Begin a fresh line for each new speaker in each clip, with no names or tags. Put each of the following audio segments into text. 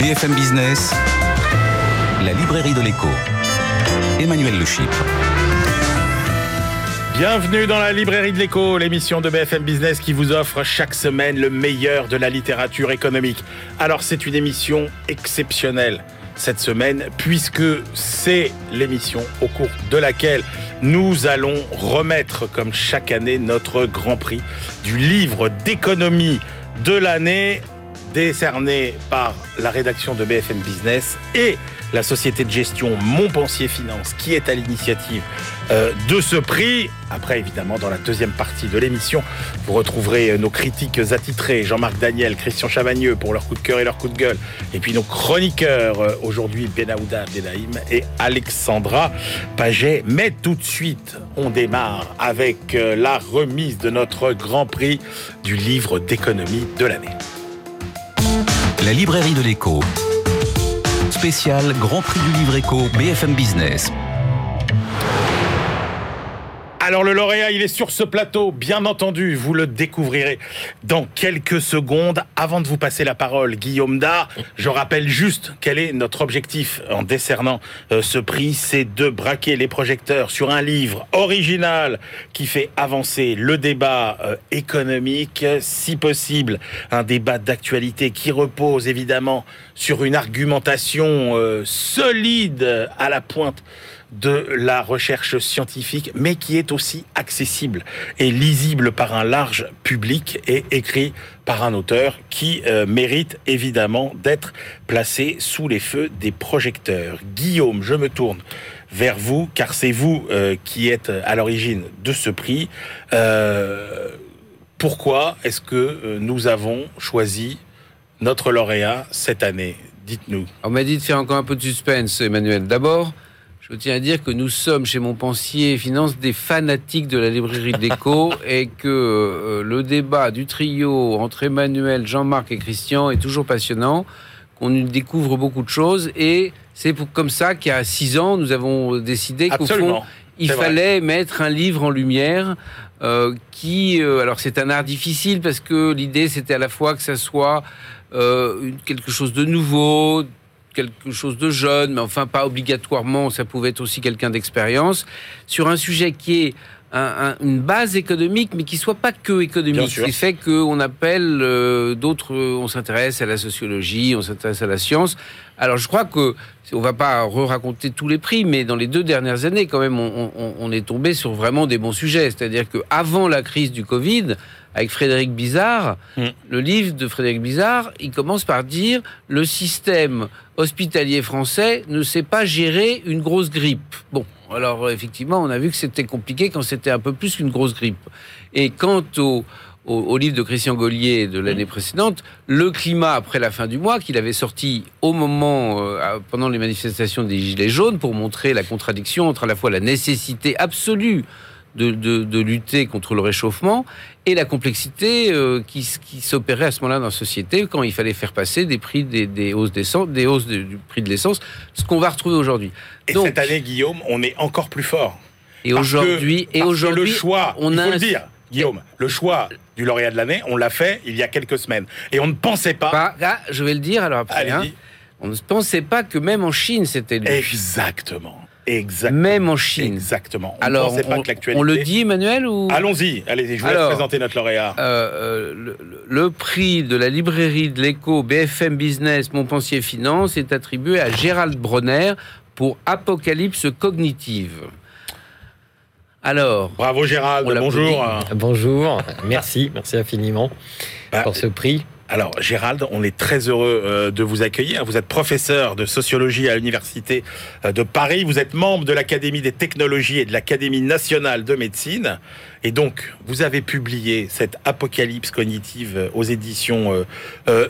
BFM Business, la librairie de l'écho. Emmanuel Le.
Bienvenue dans la librairie de l'écho, l'émission de BFM Business qui vous offre chaque semaine le meilleur de la littérature économique. Alors c'est une émission exceptionnelle cette semaine puisque c'est l'émission au cours de laquelle nous allons remettre comme chaque année notre grand prix du livre d'économie de l'année décerné par la rédaction de BFM Business et la société de gestion Montpensier Finance qui est à l'initiative euh, de ce prix. Après, évidemment, dans la deuxième partie de l'émission, vous retrouverez nos critiques attitrés, Jean-Marc Daniel, Christian Chavagneux pour leur coup de cœur et leur coup de gueule. Et puis nos chroniqueurs, euh, aujourd'hui Benaouda Benaïm et Alexandra Paget. Mais tout de suite, on démarre avec euh, la remise de notre grand prix du livre d'économie de l'année.
La librairie de l'écho. Spécial Grand Prix du livre éco BFM Business.
Alors le lauréat, il est sur ce plateau, bien entendu, vous le découvrirez dans quelques secondes. Avant de vous passer la parole, Guillaume Dard, je rappelle juste quel est notre objectif en décernant euh, ce prix, c'est de braquer les projecteurs sur un livre original qui fait avancer le débat euh, économique, si possible, un débat d'actualité qui repose évidemment sur une argumentation euh, solide à la pointe de la recherche scientifique, mais qui est aussi accessible et lisible par un large public et écrit par un auteur qui euh, mérite évidemment d'être placé sous les feux des projecteurs. Guillaume, je me tourne vers vous, car c'est vous euh, qui êtes à l'origine de ce prix. Euh, pourquoi est-ce que nous avons choisi notre lauréat cette année? Dites-nous.
On m'a dit de faire encore un peu de suspense, Emmanuel. D'abord, je tiens à dire que nous sommes chez Montpensier Finance des fanatiques de la librairie de l'écho et que euh, le débat du trio entre Emmanuel, Jean-Marc et Christian est toujours passionnant, qu'on découvre beaucoup de choses et c'est comme ça qu'il y a six ans, nous avons décidé qu'au fond, il fallait mettre un livre en lumière euh, qui, euh, alors c'est un art difficile parce que l'idée c'était à la fois que ça soit quelque chose de nouveau, quelque chose de jeune, mais enfin pas obligatoirement, ça pouvait être aussi quelqu'un d'expérience, sur un sujet qui est une base économique, mais qui soit pas que économique. Qui fait qu'on appelle euh, d'autres, on s'intéresse à la sociologie, on s'intéresse à la science. Alors je crois que on va pas re-raconter tous les prix, mais dans les deux dernières années, quand même, on, on est tombé sur vraiment des bons sujets. C'est-à-dire que avant la crise du Covid, avec Frédéric Bizarre, mm. le livre de Frédéric Bizarre, il commence par dire le système hospitalier français ne sait pas gérer une grosse grippe. Bon, alors effectivement, on a vu que c'était compliqué quand c'était un peu plus qu'une grosse grippe. Et quant au, au, livre de Christian Gaulier de l'année mm. précédente, Le climat après la fin du mois, qu'il avait sorti au moment, euh, pendant les manifestations des Gilets jaunes, pour montrer la contradiction entre à la fois la nécessité absolue de, lutter contre le réchauffement et la complexité euh, qui, s'opérait à ce moment-là dans la société quand il fallait faire passer des prix des, hausses des hausses du prix de l'essence, ce qu'on va retrouver aujourd'hui.
Et cette année, Guillaume, on est encore plus fort.
Et aujourd'hui, et aujourd'hui,
le choix, on a le dire, Guillaume, le choix du lauréat de l'année, on l'a fait il y a quelques semaines, et on ne pensait pas.
Ah, je vais le dire alors après. Hein. on ne pensait pas que même en Chine, c'était lui.
Exactement. Exactement.
Même en Chine.
Exactement.
On Alors, on, le dit, Emmanuel ou...
Allons-y. Allez, je vous laisse présenter notre lauréat.
Euh, euh, le, prix de la librairie de l'écho BFM Business Montpensier Finance est attribué à Gérald Bronner pour Apocalypse cognitive. Alors.
Bravo Gérald, bonjour.
Bonjour, merci, merci infiniment bah, pour ce prix.
Alors, Gérald, on est très heureux euh, de vous accueillir. Vous êtes professeur de sociologie à l'Université euh, de Paris. Vous êtes membre de l'Académie des technologies et de l'Académie nationale de médecine. Et donc, vous avez publié cette apocalypse cognitive euh, aux éditions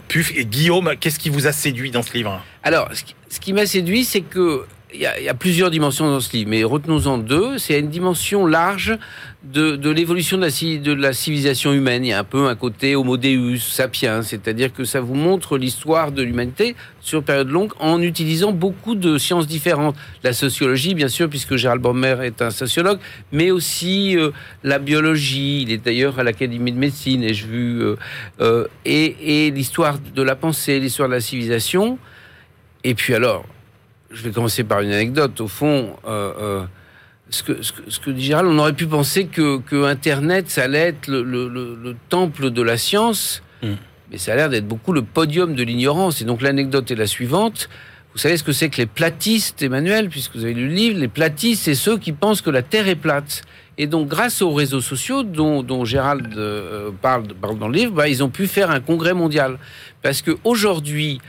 PUF. Guillaume, qu'est-ce qui vous a séduit dans ce livre?
Alors, ce qui m'a séduit, c'est que il y, a, plusieurs dimensions dans ce livre, mais retenons-en deux. C'est une dimension large de, l'évolution de la, civilisation humaine. Il y a un peu un côté homo deus, sapiens, c'est-à-dire que ça vous montre l'histoire de l'humanité sur période longue en utilisant beaucoup de sciences différentes. La sociologie, bien sûr, puisque Gérald Bommer est un sociologue, mais aussi euh, la biologie. Il est d'ailleurs à l'Académie de médecine, et je vu, euh, euh, et l'histoire de la pensée, l'histoire de la civilisation Et puis alors, je vais commencer par une anecdote. Au fond, euh, euh, ce, que, ce, que, ce, que, dit Gérald, on aurait pu penser que, que Internet, ça allait être le, le, le, le temple de la science, mm. mais ça a l'air d'être beaucoup le podium de l'ignorance. Et donc l'anecdote est la suivante. Vous savez ce que c'est que les platistes, Emmanuel, puisque vous avez lu le livre? Les platistes, c'est ceux qui pensent que la Terre est plate. Et donc, grâce aux réseaux sociaux dont, dont Gérald euh, parle, parle, dans le livre, bah, ils ont pu faire un congrès mondial. Parce qu'aujourd'hui,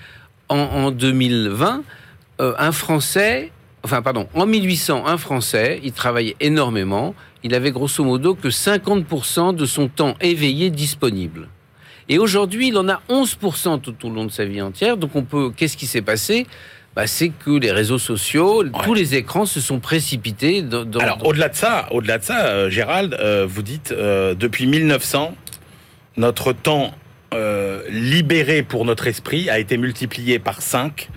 en, en 2020, euh, un Français, enfin pardon, en 1800, un Français, il travaillait énormément, il avait grosso modo que 50% de son temps éveillé disponible. Et aujourd'hui, il en a 11% tout au long de sa vie entière. Donc on peut, qu'est-ce qui s'est passé? Bah, c'est que les réseaux sociaux, ouais. tous les écrans se sont précipités. Dans, dans
Alors au-delà de ça, au-delà de ça, euh, Gérald, euh, vous dites euh, depuis 1900, notre temps libéré pour notre esprit a été multiplié par 5,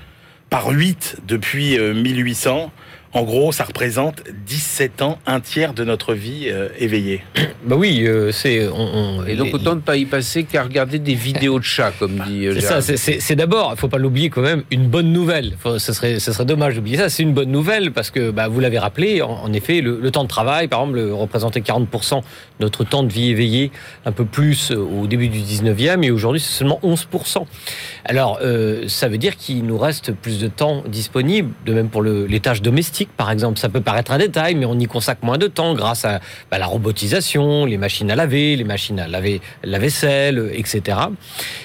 par 8 depuis 1800. En gros, ça représente 17 ans, un tiers de notre vie euh, éveillée.
Bah oui, euh, c'est. On, on,
et donc
les,
autant ne pas y passer qu'à regarder des vidéos de chats, comme dit.
C'est ça. C'est d'abord, il faut pas l'oublier quand même, une bonne nouvelle. Faut, ce serait, ce serait dommage d'oublier ça. C'est une bonne nouvelle parce que, bah, vous l'avez rappelé, en, en effet, le, le, temps de travail, par exemple, représentait 40 de notre temps de vie éveillé, un peu plus au début du 19e, et aujourd'hui, c'est seulement 11% Alors, euh, ça veut dire qu'il nous reste plus de temps disponible, de même pour le, les tâches domestiques par exemple. Ça peut paraître un détail, mais on y consacre moins de temps grâce à bah, la robotisation, les machines à laver, les machines à laver la vaisselle, etc.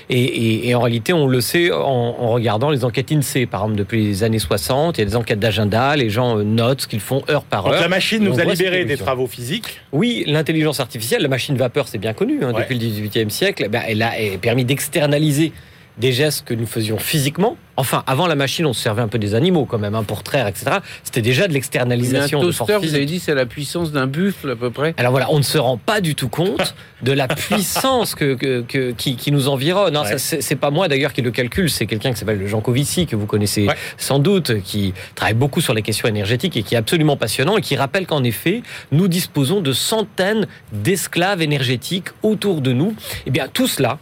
Et, et, et en réalité, on le sait en, en, regardant les enquêtes INSEE, par exemple, depuis les années 60. Il y a des enquêtes d'agenda, les gens notent ce qu'ils font heure par
Donc
heure.
la machine nous a libéré des travaux physiques
Oui, l'intelligence artificielle, la machine vapeur, c'est bien connu hein, ouais. depuis le 18e siècle. Ben, elle a permis d'externaliser des gestes que nous faisions physiquement. Enfin, avant la machine, on se servait un peu des animaux quand même, hein, pour traire, etc. C'était déjà de l'externalisation.
Un toaster, vous avez dit, c'est la puissance d'un buffle à peu près.
Alors voilà, on ne se rend pas du tout compte de la puissance que, que, que qui, qui, nous environne. Ouais. C'est pas moi d'ailleurs qui le calcule, c'est quelqu'un qui s'appelle Jean Covici, que vous connaissez ouais. sans doute, qui travaille beaucoup sur les questions énergétiques et qui est absolument passionnant et qui rappelle qu'en effet, nous disposons de centaines d'esclaves énergétiques autour de nous. Eh bien tout cela,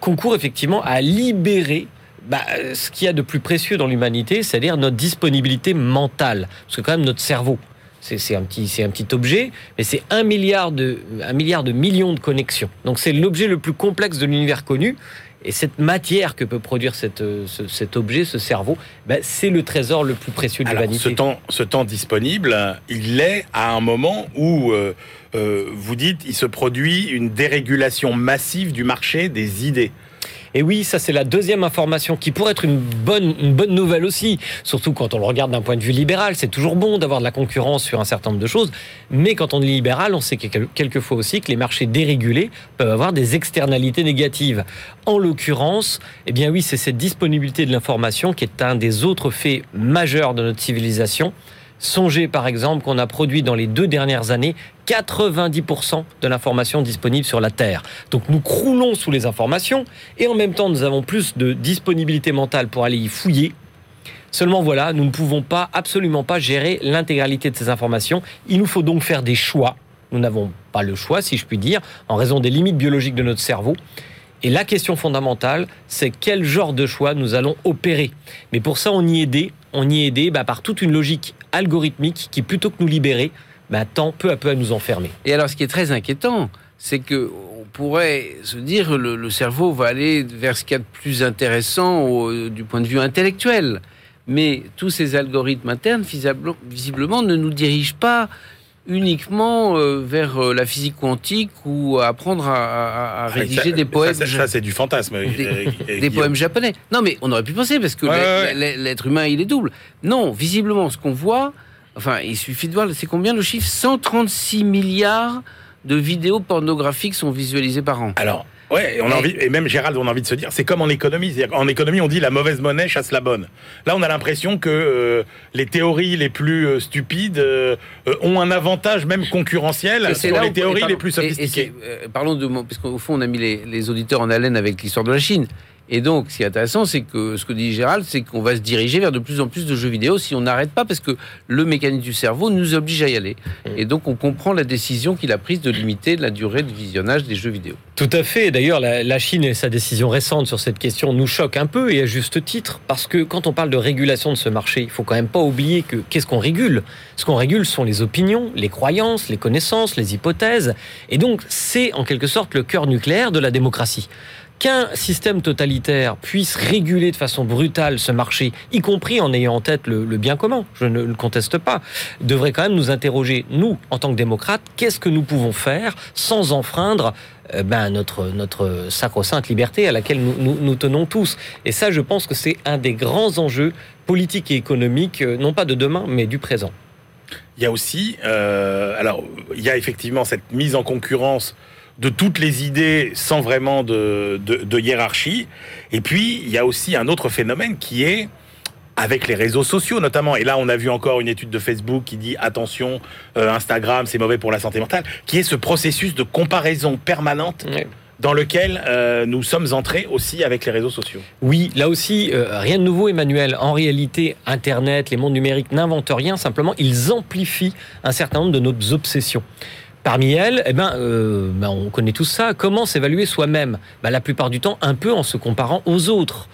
concourt effectivement à libérer bah, ce qu'il y a de plus précieux dans l'humanité, c'est-à-dire notre disponibilité mentale. Parce que quand même notre cerveau, c'est un petit, un petit objet, mais c'est un milliard de, un milliard de millions de connexions. Donc c'est l'objet le plus complexe de l'univers connu. Et cette matière que peut produire cette, ce, cet objet, ce cerveau, ben c'est le trésor le plus précieux de l'humanité.
Ce temps, ce temps disponible, il est à un moment où euh, euh, vous dites il se produit une dérégulation massive du marché des idées.
Et oui, ça c'est la deuxième information qui pourrait être une bonne, nouvelle aussi, surtout quand on le regarde d'un point de vue libéral. C'est toujours bon d'avoir de la concurrence sur un certain nombre de choses, mais quand on est libéral, on sait quelquefois aussi que les marchés dérégulés peuvent avoir des externalités négatives. En l'occurrence, eh bien oui, c'est cette disponibilité de l'information qui est un des autres faits majeurs de notre civilisation. Songez par exemple qu'on a produit dans les deux dernières années 90% de l'information disponible sur la Terre. Donc nous croulons sous les informations et en même temps nous avons plus de disponibilité mentale pour aller y fouiller. Seulement voilà, nous ne pouvons pas, absolument pas gérer l'intégralité de ces informations. Il nous faut donc faire des choix. Nous n'avons pas le choix, si je puis dire, en raison des limites biologiques de notre cerveau. Et la question fondamentale, c'est quel genre de choix nous allons opérer. Mais pour ça, on y est aidé, on y est aidé bah, par toute une logique algorithmique qui, plutôt que nous libérer, bah, tend peu à peu à nous enfermer.
Et alors, ce qui est très inquiétant, c'est que on pourrait se dire le, le cerveau va aller vers ce qu'il y a de plus intéressant du point de vue intellectuel. Mais tous ces algorithmes internes, visiblement, ne nous dirigent pas uniquement euh, vers euh, la physique quantique ou à apprendre à, à, à rédiger
ça,
des poèmes.
Ça, ça c'est du fantasme.
Des, des poèmes japonais. Non, mais on aurait pu penser parce que ouais, l'être ouais. humain, il est double. Non, visiblement, ce qu'on voit, enfin, il suffit de voir, c'est combien le chiffre? 136 milliards de vidéos pornographiques sont visualisées par an.
Alors, Ouais, et, on a envie, et même Gérald, on a envie de se dire, c'est comme en économie. En économie, on dit la mauvaise monnaie chasse la bonne. Là, on a l'impression que euh, les théories les plus euh, stupides euh, ont un avantage même concurrentiel sur les théories les plus sophistiquées.
Et, et parlons de, parce qu'au fond, on a mis les, les, auditeurs en haleine avec l'histoire de la Chine. Et donc, ce qui est intéressant, c'est que ce que dit Gérald, c'est qu'on va se diriger vers de plus en plus de jeux vidéo si on n'arrête pas, parce que le mécanisme du cerveau nous oblige à y aller.
Mm.
Et donc, on comprend la décision qu'il a prise de limiter la durée de visionnage des jeux vidéo.
Tout à fait. D'ailleurs, la, la Chine et sa décision récente sur cette question nous choquent un peu et à juste titre, parce que quand on parle de régulation de ce marché, il faut quand même pas oublier que qu'est-ce qu'on régule? Ce qu'on régule sont les opinions, les croyances, les connaissances, les hypothèses, et donc c'est en quelque sorte le cœur nucléaire de la démocratie. Qu'un système totalitaire puisse réguler de façon brutale ce marché, y compris en ayant en tête le, bien commun, je ne le conteste pas, devrait quand même nous interroger, nous, en tant que démocrates, qu'est-ce que nous pouvons faire sans enfreindre euh, ben, notre, notre sacro-sainte liberté à laquelle nous, nous, nous tenons tous. Et ça, je pense que c'est un des grands enjeux politiques et économiques, euh, non pas de demain, mais du présent.
Il y a aussi, euh, alors, il y a effectivement cette mise en concurrence de toutes les idées sans vraiment de, de, de hiérarchie. Et puis, il y a aussi un autre phénomène qui est avec les réseaux sociaux notamment. Et là, on a vu encore une étude de Facebook qui dit attention, euh, Instagram, c'est mauvais pour la santé mentale, qui est ce processus de comparaison permanente dans lequel euh, nous sommes entrés aussi avec les réseaux sociaux.
Oui, là aussi, euh, rien de nouveau, Emmanuel. En réalité, Internet, les mondes numériques n'inventent rien, simplement, ils amplifient un certain nombre de nos obsessions. Parmi elles, eh ben, euh, ben, on connaît tout ça. Comment s'évaluer soi-même? Ben, La plupart du temps, un peu en se comparant aux autres.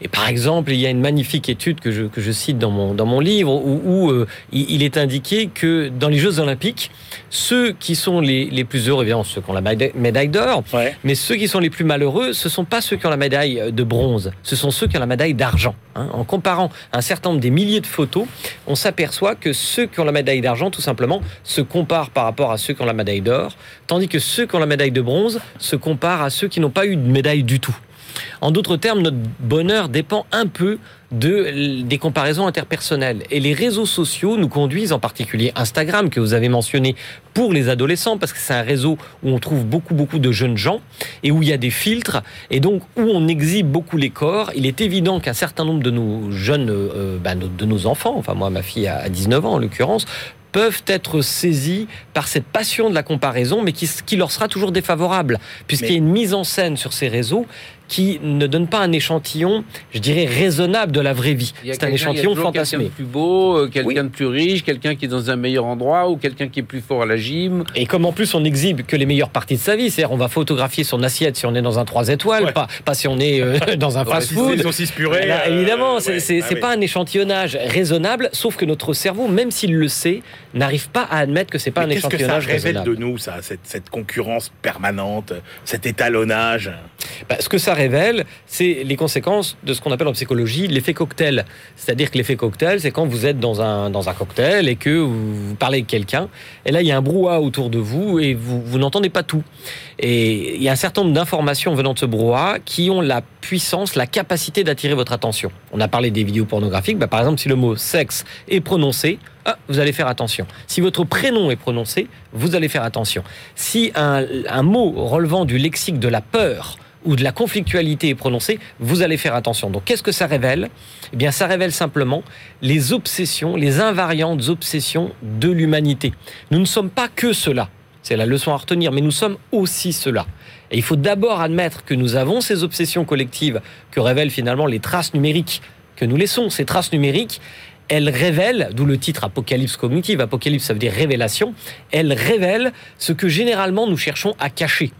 Et par exemple, il y a une magnifique étude que je, que je cite dans mon, dans mon livre où, où, euh, il, est indiqué que dans les Jeux Olympiques, ceux qui sont les, les plus heureux, évidemment, ceux qui ont la médaille- d'or,
Ouais.
mais ceux qui sont les plus malheureux, ce sont pas ceux qui ont la médaille de bronze, ce sont ceux qui ont la médaille d'argent. hein. En comparant un certain nombre des milliers de photos, on s'aperçoit que ceux qui ont la médaille d'argent, tout simplement, se comparent par rapport à ceux qui ont la médaille d'or, tandis que ceux qui ont la médaille de bronze se comparent à ceux qui n'ont pas eu de médaille du tout. En d'autres termes, notre bonheur dépend un peu de, des comparaisons interpersonnelles. Et les réseaux sociaux nous conduisent, en particulier Instagram, que vous avez mentionné pour les adolescents, parce que c'est un réseau où on trouve beaucoup, beaucoup de jeunes gens et où il y a des filtres, et donc où on exhibe beaucoup les corps. Il est évident qu'un certain nombre de nos jeunes, euh, ben, de nos enfants, enfin moi, ma fille a 19 ans en l'occurrence, peuvent être saisis par cette passion de la comparaison, mais qui, qui leur sera toujours défavorable, puisqu'il y a une mise en scène sur ces réseaux qui ne donne pas un échantillon, je dirais, raisonnable de la vraie vie. C'est un
quelqu'un- il y a
échantillon
toujours Quelqu'un
fantasmé.
de plus beau, euh, quelqu'un
Oui.
de plus riche, quelqu'un qui est dans un meilleur endroit ou quelqu'un qui est plus fort à la gym.
Et comme en plus on exhibe que les meilleures parties de sa vie, c'est-à-dire on va photographier son assiette si on est dans un 3 étoiles,
Ouais.
pas, pas si on est euh, dans un fast-food.
Ils sont six purées.
Là,
euh,
évidemment, c'est
ouais. Ah oui.
pas un échantillonnage raisonnable, sauf que notre cerveau, même s'il le sait, n'arrive pas à admettre que c'est pas
Mais
un
Qu'est-ce que ça
échantillonnage
révèle
raisonnable.
de nous, ça, cette, cette concurrence permanente, cet étalonnage?
Bah, ce que ça révèle, c'est les conséquences de ce qu'on appelle en psychologie l'effet cocktail. C'est-à-dire que l'effet cocktail, c'est quand vous êtes dans un, dans un cocktail et que vous, parlez avec quelqu'un, et là, il y a un brouhaha autour de vous et vous, vous n'entendez pas tout. Et il y a un certain nombre d'informations venant de ce brouhaha qui ont la puissance, la capacité d'attirer votre attention. On a parlé des vidéos pornographiques. Bah, par exemple, si le mot sexe est prononcé, ah, vous allez faire attention. Si votre prénom est prononcé, vous allez faire attention. Si un, un mot relevant du lexique de la peur ou de la conflictualité est prononcé, vous allez faire attention. Donc qu'est-ce que ça révèle? Eh bien, ça révèle simplement les obsessions, les invariantes obsessions de l'humanité. Nous ne sommes pas que cela. C'est la leçon à retenir, mais nous sommes aussi cela. Et il faut d'abord admettre que nous avons ces obsessions collectives que révèlent finalement les traces numériques que nous laissons. Ces traces numériques, elles révèlent, d'où le titre Apocalypse cognitive, Apocalypse ça veut dire révélation, elles révèlent ce que généralement nous cherchons à cacher.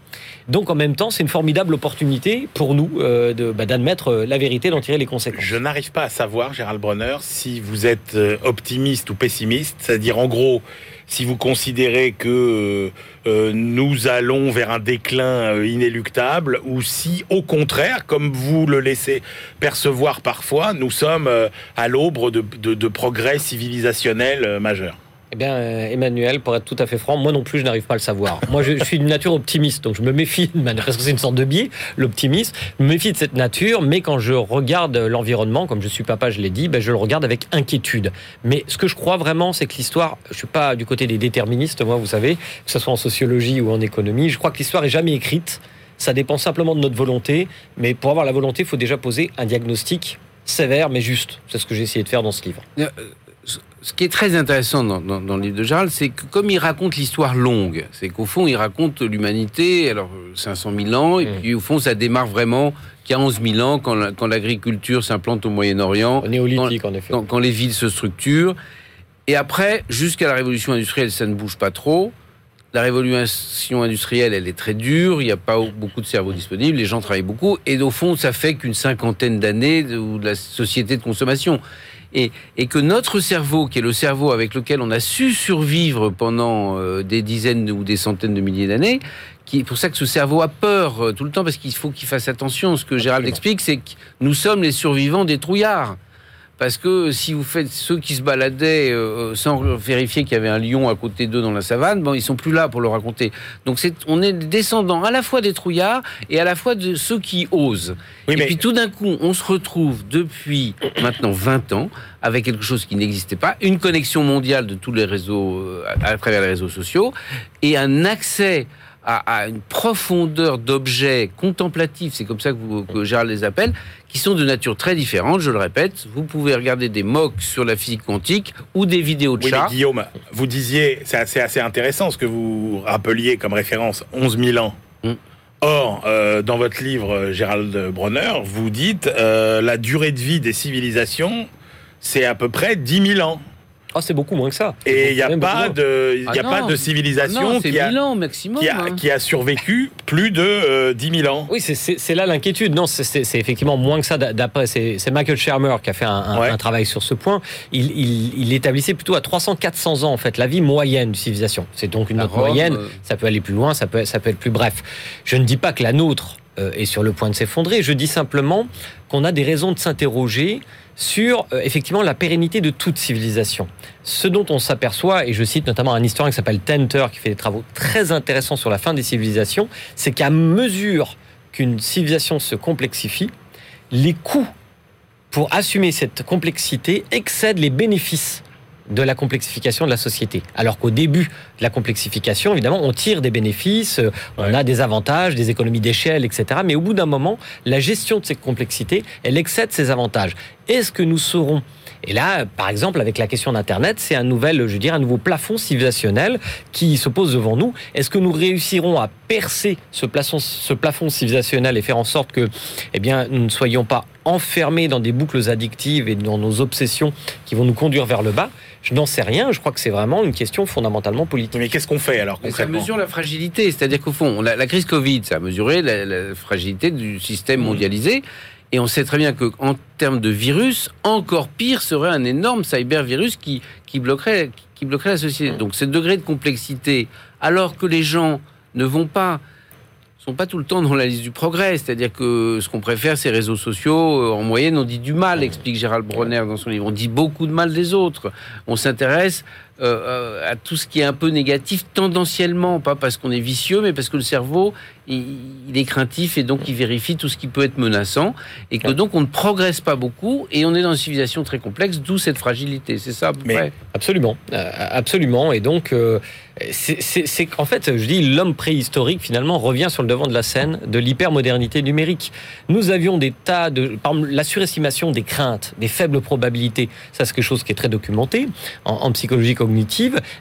Donc en même temps, c'est une formidable opportunité pour nous euh, bah, d'admettre euh, la vérité, d'en tirer les conséquences.
Je n'arrive pas à savoir, Gérald Bronner, si vous êtes euh, optimiste ou pessimiste, c'est-à-dire en gros, si vous considérez que euh, euh, nous allons vers un déclin euh, inéluctable, ou si au contraire, comme vous le laissez percevoir parfois, nous sommes à l'aube de, de- progrès civilisationnels majeurs.
Eh bien, euh, Emmanuel, pour être tout à fait franc, moi non plus, je n'arrive pas à le savoir. Moi, je, suis d'une nature optimiste, donc je me méfie de manière, parce que c'est une sorte de biais, l'optimisme. Je me méfie de cette nature, mais quand je regarde l'environnement, comme je suis papa, je l'ai dit, ben, je le regarde avec inquiétude. Mais ce que je crois vraiment, c'est que l'histoire, je suis pas du côté des déterministes, moi, vous savez, que ce soit en sociologie ou en économie, je crois que l'histoire est jamais écrite. Ça dépend simplement de notre volonté, mais pour avoir la volonté, il faut déjà poser un diagnostic sévère mais juste. C'est ce que j'ai essayé de faire dans ce livre.
Euh, ce qui est très intéressant dans, dans- dans le livre de Gérald, c'est que comme il raconte l'histoire longue, c'est qu'au fond, il raconte l'humanité, alors euh, 500 000 ans, et puis au fond, ça démarre vraiment qu'il y a 11 000 ans, quand la- quand l'agriculture s'implante au Moyen-Orient,
Au néolithique, en effet.
quand, quand les villes se structurent. Et après, jusqu'à la révolution industrielle, ça ne bouge pas trop. La révolution industrielle, elle est très dure. Il n'y a pas beaucoup de cerveaux disponibles. Les gens travaillent beaucoup. Et au fond, ça fait qu'une cinquantaine d'années de, de la société de consommation. Et, et que notre cerveau, qui est le cerveau avec lequel on a su survivre pendant euh, des dizaines ou des centaines de milliers d'années, qui est pour ça que ce cerveau a peur euh, tout le temps, parce qu'il faut qu'il fasse attention. Ce que Gérald
Absolument.
explique, c'est que nous sommes les survivants des trouillards. Parce que si vous faites ceux qui se baladaient euh, sans vérifier qu'il y avait un lion à côté d'eux dans la savane, bon, ils sont plus là pour le raconter. Donc c'est, on est descendant à la fois des trouillards et à la fois de ceux qui osent.
Oui,
et
mais-
puis tout d'un coup, on se retrouve depuis maintenant 20 ans avec quelque chose qui n'existait pas, une connexion mondiale de tous les réseaux euh, à, à travers les réseaux sociaux et un accès à, à une profondeur d'objets contemplatifs, c'est comme ça que, vous, que Gérald les appelle, qui sont de nature très différente. Je le répète, vous pouvez regarder des mocks sur la physique quantique ou des vidéos de
Oui,
chats.
Guillaume, vous disiez, c'est assez, assez intéressant ce que vous rappeliez comme référence, 11 000 ans.
Mm.
Or, euh, dans votre livre, euh, Gérald Bronner, vous dites euh, la durée de vie des civilisations, c'est à peu près 10 000 ans.
Oh, c'est beaucoup moins que ça.
Et il n'y a, pas de, y
Ah
a
non.
pas de
Ah
civilisation
non, c'est
qui, a,
1000 ans maximum.
qui, a,
hein.
qui a survécu plus de euh, 10 000 ans.
Oui, c'est- là l'inquiétude. Non, c'est- effectivement moins que ça. D'a- D'après, c'est Michael Shermer qui a fait un, un-
Ouais.
un travail sur ce point. Il, il, il établissait plutôt à 300-400 ans, en fait, la vie moyenne d'une civilisation. C'est donc une note
Rome,
moyenne.
euh,
Ça peut aller plus loin, ça peut, ça peut être plus bref. Je ne dis pas que la nôtre euh, est sur le point de s'effondrer. Je dis simplement qu'on a des raisons de s'interroger sur euh, effectivement la pérennité de toute civilisation. Ce dont on s'aperçoit, et je cite notamment un historien qui s'appelle Tenter, qui fait des travaux très intéressants sur la fin des civilisations, c'est qu'à mesure qu'une civilisation se complexifie, les coûts pour assumer cette complexité excèdent les bénéfices de la complexification de la société. Alors qu'au début de la complexification, évidemment, on tire des bénéfices, euh, on a des avantages, des économies d'échelle, etc. Mais au bout d'un moment, la gestion de cette complexité, elle excède ses avantages. Est-ce que nous serons et là, par exemple, avec la question d'Internet, c'est un nouvel, je veux dire, un nouveau plafond civilisationnel qui se pose devant nous. Est-ce que nous réussirons à percer ce plafond, ce plafond civilisationnel et faire en sorte que, eh bien, nous ne soyons pas enfermés dans des boucles addictives et dans nos obsessions qui vont nous conduire vers le bas? Je n'en sais rien. Je crois que c'est vraiment une question fondamentalement politique.
Mais qu'est-ce qu'on fait alors
Mais ça
concrètement?
mesure la fragilité. C'est-à-dire qu'au fond, la, la crise Covid, ça a mesuré la, la fragilité du système mondialisé. Et on sait très bien qu'en termes de virus, encore pire serait un énorme cybervirus qui, qui, bloquerait, qui bloquerait la société. Donc, ce degré de complexité, alors que les gens ne vont pas sont pas tout le temps dans la liste du progrès. C'est-à-dire que ce qu'on préfère, ces réseaux sociaux, euh, en moyenne, on dit du mal, explique Gérald Bronner dans son livre. On dit beaucoup de mal des autres. On s'intéresse euh, euh, à tout ce qui est un peu négatif tendanciellement, pas parce qu'on est vicieux, mais parce que le cerveau, il, il est craintif et donc il vérifie tout ce qui peut être menaçant. Et que donc on ne progresse pas beaucoup et on est dans une civilisation très complexe, d'où cette fragilité. C'est ça à peu
Mais-
près.
Absolument, Euh, absolument. Et donc, euh, c'est- qu'en fait, je dis, l'homme préhistorique finalement revient sur le devant de la scène de l'hypermodernité numérique. Nous avions des tas de, par la surestimation des craintes, des faibles probabilités. Ça, c'est quelque chose qui est très documenté en, en psychologie cognitive.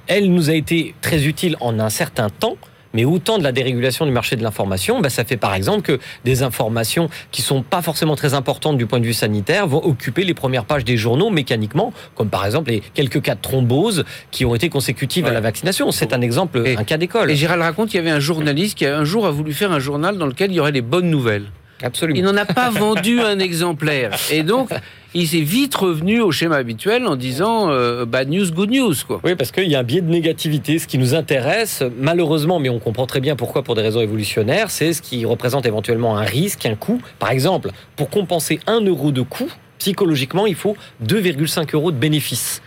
Elle nous a été très utile en un certain temps. Mais autant de la dérégulation du marché de l'information, bah, ça fait par exemple que des informations qui sont pas forcément très importantes du point de vue sanitaire vont occuper les premières pages des journaux mécaniquement, comme par exemple les quelques cas de thrombose qui ont été consécutifs à la vaccination. C'est un exemple,
Et-
un cas d'école.
Et Gérald raconte qu'il y avait un journaliste qui un jour a voulu faire un journal dans lequel il y aurait les bonnes nouvelles.
Absolument.
Il n'en a pas vendu un exemplaire. Et donc, il s'est vite revenu au schéma habituel en disant euh, bad news, good news. Quoi.
Oui, parce qu'il y a un biais de négativité. Ce qui nous intéresse, malheureusement, mais on comprend très bien pourquoi pour des raisons évolutionnaires, c'est ce qui représente éventuellement un risque, un coût. Par exemple, pour compenser un euro de coût, psychologiquement, il faut 2,5 euros de bénéfice.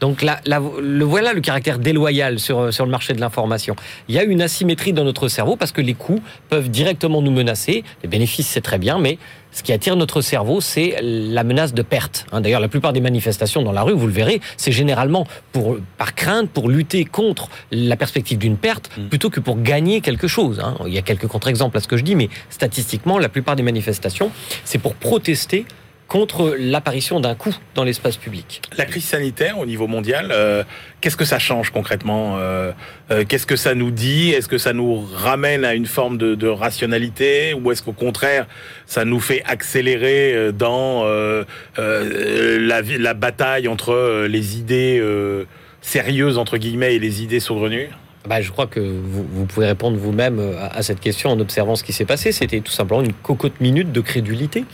Donc le voilà le caractère déloyal sur le marché de l'information. Il y a une asymétrie dans notre cerveau parce que les coûts peuvent directement nous menacer. Les bénéfices, c'est très bien, mais ce qui attire notre cerveau, c'est la menace de perte. Hein, D'ailleurs, la plupart des manifestations dans la rue, vous le verrez, c'est généralement pour, par crainte, pour lutter contre la perspective d'une perte,
Mm.
plutôt que pour gagner quelque chose. hein. Il y a quelques contre-exemples à ce que je dis, mais statistiquement, la plupart des manifestations, c'est pour protester contre l'apparition d'un coût dans l'espace public.
La crise sanitaire au niveau mondial, euh, qu'est-ce que ça change concrètement euh, euh, Qu'est-ce que ça nous dit? Est-ce que ça nous ramène à une forme de, de rationalité? Ou est-ce qu'au contraire, ça nous fait accélérer dans la, la, bataille entre les idées sérieuses, entre guillemets, et les idées saugrenues?
Bah, je crois que vous, vous pouvez répondre vous-même à, à, cette question en observant ce qui s'est passé. C'était tout simplement une cocotte minute de crédulité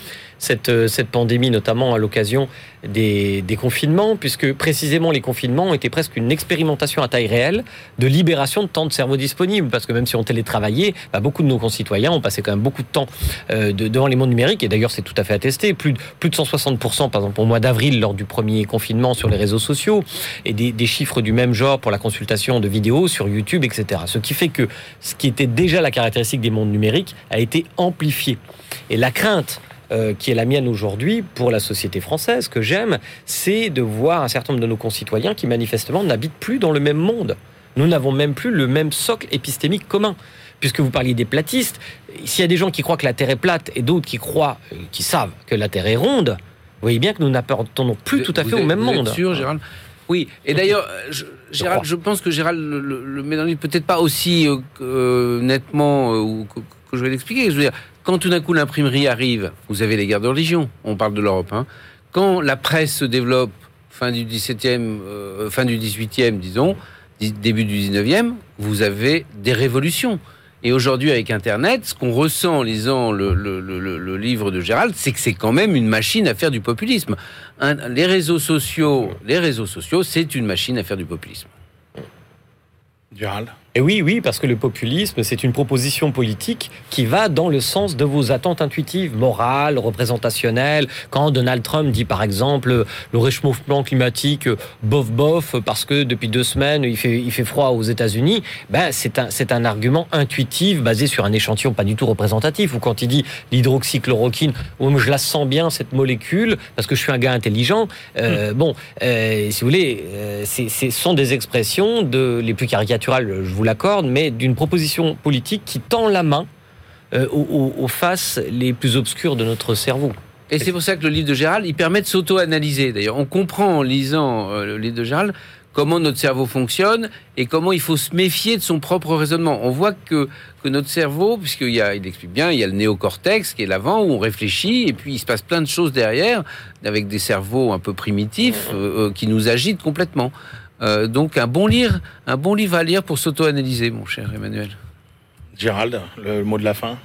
cette, euh, cette pandémie, notamment à l'occasion des, des, confinements, puisque précisément les confinements été presque une expérimentation à taille réelle de libération de temps de cerveau disponible, parce que même si on télétravaillait, bah, beaucoup de nos concitoyens ont passé quand même beaucoup de temps euh, de, devant les mondes numériques, et d'ailleurs c'est tout à fait attesté, plus de, plus de 160% par exemple au mois d'avril lors du premier confinement sur les réseaux sociaux, et des chiffres du même genre pour la consultation de vidéos sur YouTube, etc. Ce qui fait que ce qui était déjà la caractéristique des mondes numériques a été amplifié. Et la crainte euh, qui est la mienne aujourd'hui pour la société française, que j'aime, c'est de voir un certain nombre de nos concitoyens qui manifestement n'habitent plus dans le même monde. Nous n'avons même plus le même socle épistémique commun. Puisque vous parliez des platistes, s'il y a des gens qui croient que la Terre est plate et d'autres qui croient, euh, qui savent que la Terre est ronde, vous voyez bien que nous n'appartenons plus
vous
tout à fait
êtes,
au même
vous
monde.
Êtes sûr, Gérald oui, et d'ailleurs, je, Gérald, je pense que Gérald le, le, le met dans le peut-être pas aussi euh, euh, nettement euh, que, que, je vais l'expliquer. Je veux dire, quand tout d'un coup l'imprimerie arrive, vous avez les guerres de religion, on parle de l'Europe. Hein. Quand la presse se développe, fin du 17e, euh, fin du 18e, disons, début du 19e, vous avez des révolutions. Et aujourd'hui, avec Internet, ce qu'on ressent en lisant le, livre de Gérald, c'est que c'est quand même une machine à faire du populisme. Les réseaux sociaux, les réseaux sociaux, c'est une machine à faire du populisme.
Gérald
et oui, oui, parce que le populisme, c'est une proposition politique qui va dans le sens de vos attentes intuitives, morales, représentationnelles. Quand Donald Trump dit, par exemple, le réchauffement climatique, bof bof, parce que depuis deux semaines, il fait, il fait froid aux États-Unis, ben, c'est un, c'est un argument intuitif basé sur un échantillon pas du tout représentatif. Ou quand il dit l'hydroxychloroquine, oh, je la sens bien, cette molécule, parce que je suis un gars intelligent. Euh, mmh. Bon, euh, si vous voulez, euh, ce sont des expressions de, les plus caricaturales, je vous l'accorde, mais d'une proposition politique qui tend la main euh, aux, aux, faces les plus obscures de notre cerveau.
Et c'est pour ça que le livre de Gérald, il permet de s'auto-analyser. D'ailleurs, on comprend en lisant euh, le livre de Gérald comment notre cerveau fonctionne et comment il faut se méfier de son propre raisonnement. On voit que, que notre cerveau, puisqu'il y a, il explique bien, il y a le néocortex qui est l'avant où on réfléchit et puis il se passe plein de choses derrière avec des cerveaux un peu primitifs euh, euh, qui nous agitent complètement. Euh, donc un bon livre, un bon livre à lire pour s'auto-analyser, mon cher Emmanuel.
Gérald, le mot de la fin?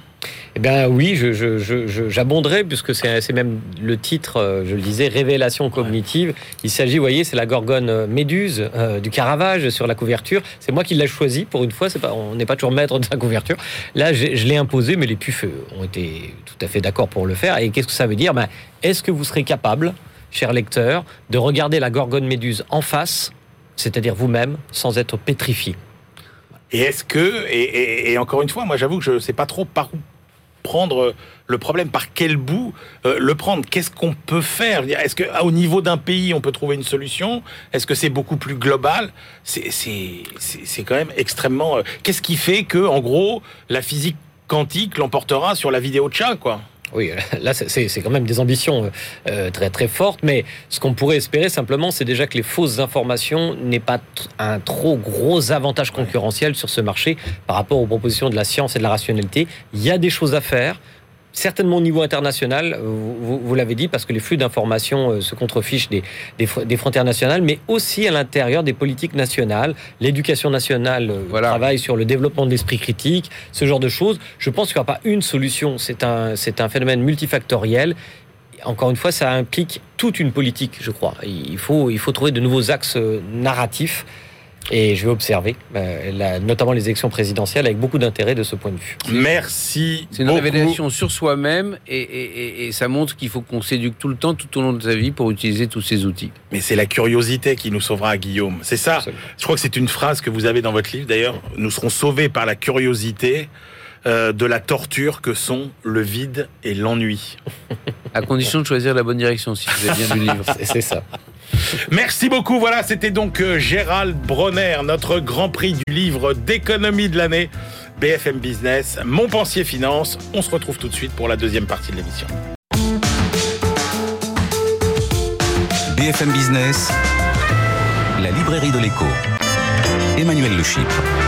Eh bien oui, j'abonderai je, je, puisque c'est même le titre, je le disais, révélation cognitive. Il s'agit, vous voyez, c'est la gorgone méduse euh, du Caravage sur la couverture. C'est moi qui l'ai choisi pour une fois. Pas, on n'est pas toujours maître de sa couverture. Là, je l'ai imposé, mais les pufs ont été tout à fait d'accord pour le faire. Et qu'est-ce que ça veut dire? Ben, Est-ce que vous serez capable, cher lecteur, de regarder la gorgone méduse en face c'est-à-dire vous-même, sans être pétrifié.
Et est-ce que, et, encore une fois, moi j'avoue que je ne sais pas trop par où prendre le problème, par quel bout euh, le prendre, qu'est-ce qu'on peut faire? Est-ce qu'au niveau d'un pays, on peut trouver une solution? Est-ce que c'est beaucoup plus global? C'est quand même extrêmement... Euh, qu'est-ce qui fait que, en gros, la physique quantique l'emportera sur la vidéo de chat, quoi?
Oui, là, c'est quand même des ambitions euh, très très fortes, mais ce qu'on pourrait espérer simplement, c'est déjà que les fausses informations n'aient pas un trop gros avantage concurrentiel sur ce marché par rapport aux propositions de la science et de la rationalité. Il y a des choses à faire certainement au niveau international, vous, vous l'avez dit, parce que les flux d'informations euh, se contrefichent des, des, des, frontières nationales, mais aussi à l'intérieur des politiques nationales. L'éducation nationale euh, voilà. travaille sur le développement de l'esprit critique, ce genre de choses. Je pense qu'il n'y aura pas une solution, c'est un, un phénomène multifactoriel. Encore une fois, ça implique toute une politique, je crois. Il faut, il faut trouver de nouveaux axes euh, narratifs. Et je vais observer, euh, la, notamment les élections présidentielles, avec beaucoup d'intérêt de ce point de vue.
Merci.
C'est une beaucoup. révélation sur soi-même et, et, et, ça montre qu'il faut qu'on s'éduque tout le temps, tout au long de sa vie, pour utiliser tous ces outils.
Mais c'est la curiosité qui nous sauvera, Guillaume. C'est ça. Absolument. Je crois que c'est une phrase que vous avez dans votre livre, d'ailleurs. Nous serons sauvés par la curiosité. Euh, de la torture que sont le vide et l'ennui.
À condition de choisir la bonne direction, si vous avez bien lu le livre.
C'est ça.
Merci beaucoup. Voilà, c'était donc euh, Gérald Bronner, notre grand prix du livre d'économie de l'année. BFM Business, Montpensier Finance. On se retrouve tout de suite pour la deuxième partie de l'émission.
BFM Business, la librairie de l'écho. Emmanuel Le.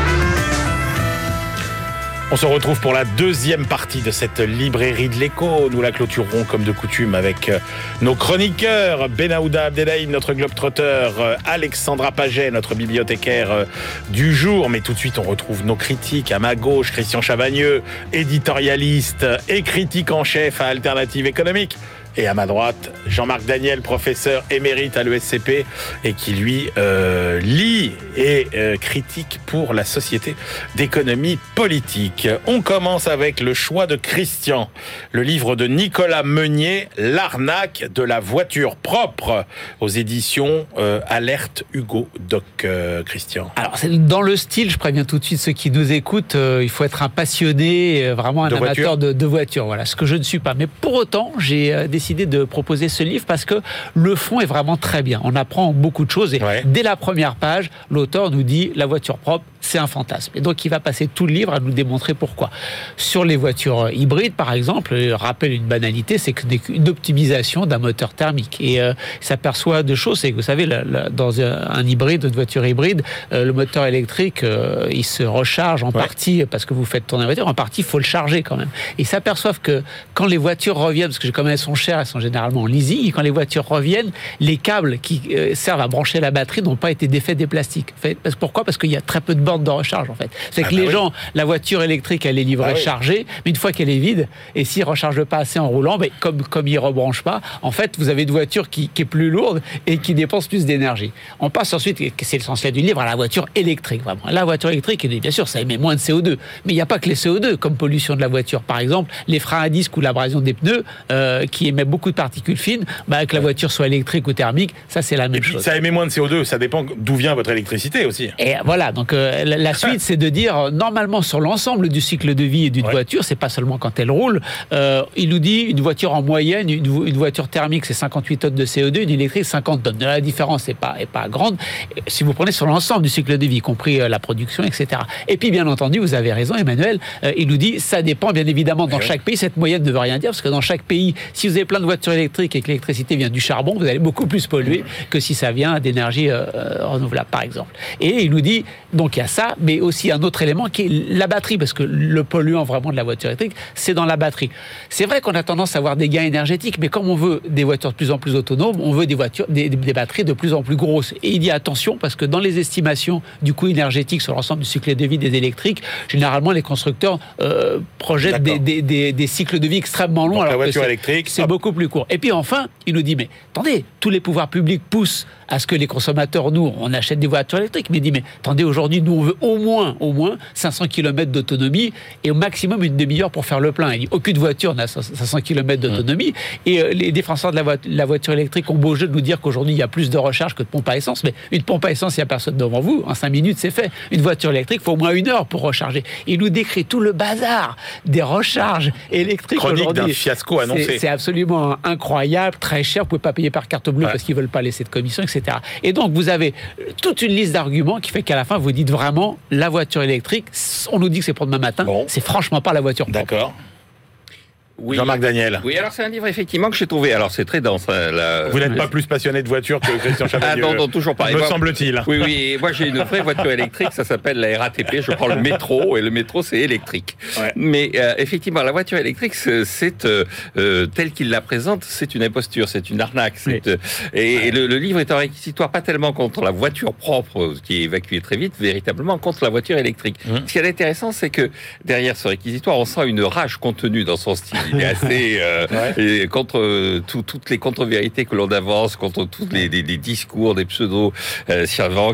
On se retrouve pour la deuxième partie de cette librairie de l'écho. Nous la clôturerons comme de coutume avec euh, nos chroniqueurs, Benahouda Abdelhaïm, notre globe-trotteur, euh, Alexandra Paget, notre bibliothécaire euh, du jour. Mais tout de suite, on retrouve nos critiques. À ma gauche, Christian Chavagneux, éditorialiste et critique en chef à Alternative économique. Et à ma droite, Jean-Marc Daniel, professeur émérite à l'ESCP et qui lui euh, lit et euh, critique pour la Société d'économie politique. On commence avec le choix de Christian, le livre de Nicolas Meunier, L'arnaque de la voiture propre aux éditions euh, Alerte Hugo Doc. Christian.
Alors, dans le style, je préviens tout de suite ceux qui nous écoutent, il faut être un passionné, vraiment un
De
amateur
voiture
de, de voiture. Voilà, ce que je ne suis pas. Mais pour autant, j'ai euh, décidé de proposer ce livre parce que le fond est vraiment très bien. On apprend beaucoup de choses et
Ouais.
dès la première page, l'auteur nous dit la voiture propre, c'est un fantasme. Et donc, il va passer tout le livre à nous démontrer pourquoi. Sur les voitures euh, hybrides, par exemple, je rappelle une banalité, c'est que qu'une optimisation d'un moteur thermique. Et euh, il s'aperçoit de choses, c'est que vous savez, dans un, hybride, une voiture hybride, euh, le moteur électrique, euh, il se recharge en partie parce que vous faites tourner la voiture, en partie, il faut le charger quand même. Et ils s'aperçoivent que quand les voitures reviennent, parce que comme elles sont chères, elles sont généralement en leasing, et quand les voitures reviennent, les câbles qui euh, servent à brancher la batterie n'ont pas été défaits des plastiques. Pourquoi? Parce qu'il y a très peu de bornes de recharge en fait. C'est
Ah
que
bah
les
oui.
gens, la voiture électrique, elle est livrée
Ah
chargée, mais une fois qu'elle est vide, et s'ils ne rechargent pas assez en roulant, ben, comme, comme ils ne rebranchent pas, en fait, vous avez une voiture qui, qui est plus lourde et qui dépense plus d'énergie. On passe ensuite, c'est l'essentiel du livre, à la voiture électrique. Vraiment. La voiture électrique, bien sûr, ça émet moins de CO2. Mais il n'y a pas que les CO2 comme pollution de la voiture. Par exemple, les freins à disque ou l'abrasion des pneus, euh, qui émet beaucoup de particules fines, bah, que la voiture soit électrique ou thermique, ça c'est la même
Et puis
chose.
ça émet moins de CO2, ça dépend d'où vient votre électricité aussi.
Et voilà, donc euh, la, la suite, c'est de dire, normalement, sur l'ensemble du cycle de vie d'une
Ouais.
voiture, c'est pas seulement quand elle roule, euh, il nous dit, une voiture en moyenne, une, vo- une voiture thermique, c'est 58 tonnes de CO2, une électrique, 50 tonnes. La différence n'est pas, est pas grande, si vous prenez sur l'ensemble du cycle de vie, y compris euh, la production, etc. Et puis, bien entendu, vous avez raison, Emmanuel, euh, il nous dit, ça dépend, bien évidemment, dans
Ouais.
chaque pays, cette moyenne ne veut rien dire, parce que dans chaque pays, si vous avez plein de voitures électriques et que l'électricité vient du charbon, vous allez beaucoup plus polluer que si ça vient d'énergie euh, renouvelable, par exemple. Et il nous dit, donc il y a ça, mais aussi un autre élément qui est la batterie, parce que le polluant vraiment de la voiture électrique, c'est dans la batterie. C'est vrai qu'on a tendance à avoir des gains énergétiques, mais comme on veut des voitures de plus en plus autonomes, on veut des voitures, des, des batteries de plus en plus grosses. Et il dit attention, parce que dans les estimations du coût énergétique sur l'ensemble du cycle de vie des électriques, généralement les constructeurs euh, projettent des, des- cycles de vie extrêmement longs.
Donc, la
alors que
voiture
c'est-
électrique,
c'est beaucoup plus court. Et puis enfin, il nous dit, mais attendez, tous les pouvoirs publics poussent à ce que les consommateurs, nous, on achète des voitures électriques. Mais il dit, mais attendez, aujourd'hui, nous, on veut au moins, au moins 500 km d'autonomie et au maximum une demi-heure pour faire le plein. Il dit, aucune voiture n'a 500 km d'autonomie. Et euh, les défenseurs de la, voi- la voiture électrique ont beau jeu de nous dire qu'aujourd'hui, il y a plus de recharge que de pompe à essence. Mais une pompe à essence, il n'y a personne devant vous. En 5 minutes, c'est fait. Une voiture électrique, il faut au moins une heure pour recharger. Il nous décrit tout le bazar des recharges électriques
Chronique d'un
aujourd'hui.
fiasco annoncé.
C'est absolument incroyable, très cher. Vous pouvez pas payer par carte bleue
Ouais.
parce qu'ils veulent pas laisser de commission, etc. Et donc vous avez toute une liste d'arguments qui fait qu'à la fin vous dites vraiment la voiture électrique. On nous dit que c'est pour demain matin.
Bon.
C'est franchement pas la voiture. propre.
D'accord.
Oui.
Jean-Marc Daniel.
Oui, alors c'est un livre effectivement que j'ai trouvé. Alors c'est très dense. hein, la-
Vous n'êtes pas plus passionné de voiture que Christian
Ah
Chavagneux.
non, non, toujours pas.
Me
moi-
semble-t-il.
Oui, oui. Moi, j'ai une vraie voiture électrique. Ça s'appelle la RATP. Je prends le métro et le métro, c'est électrique.
Ouais.
Mais euh, effectivement, la voiture électrique, c'est euh, euh, tel qu'il la présente, c'est une imposture, c'est une arnaque. euh, et et le, le livre est un réquisitoire pas tellement contre la voiture propre qui est évacuée très vite, véritablement contre la voiture électrique.
Mhm.
Ce qui est intéressant, c'est que derrière ce réquisitoire, on sent une rage contenue dans son style. Il est assez euh,
Ouais.
et contre euh, tout- toutes les contre-vérités que l'on avance, contre tous les, les- les discours des pseudo euh,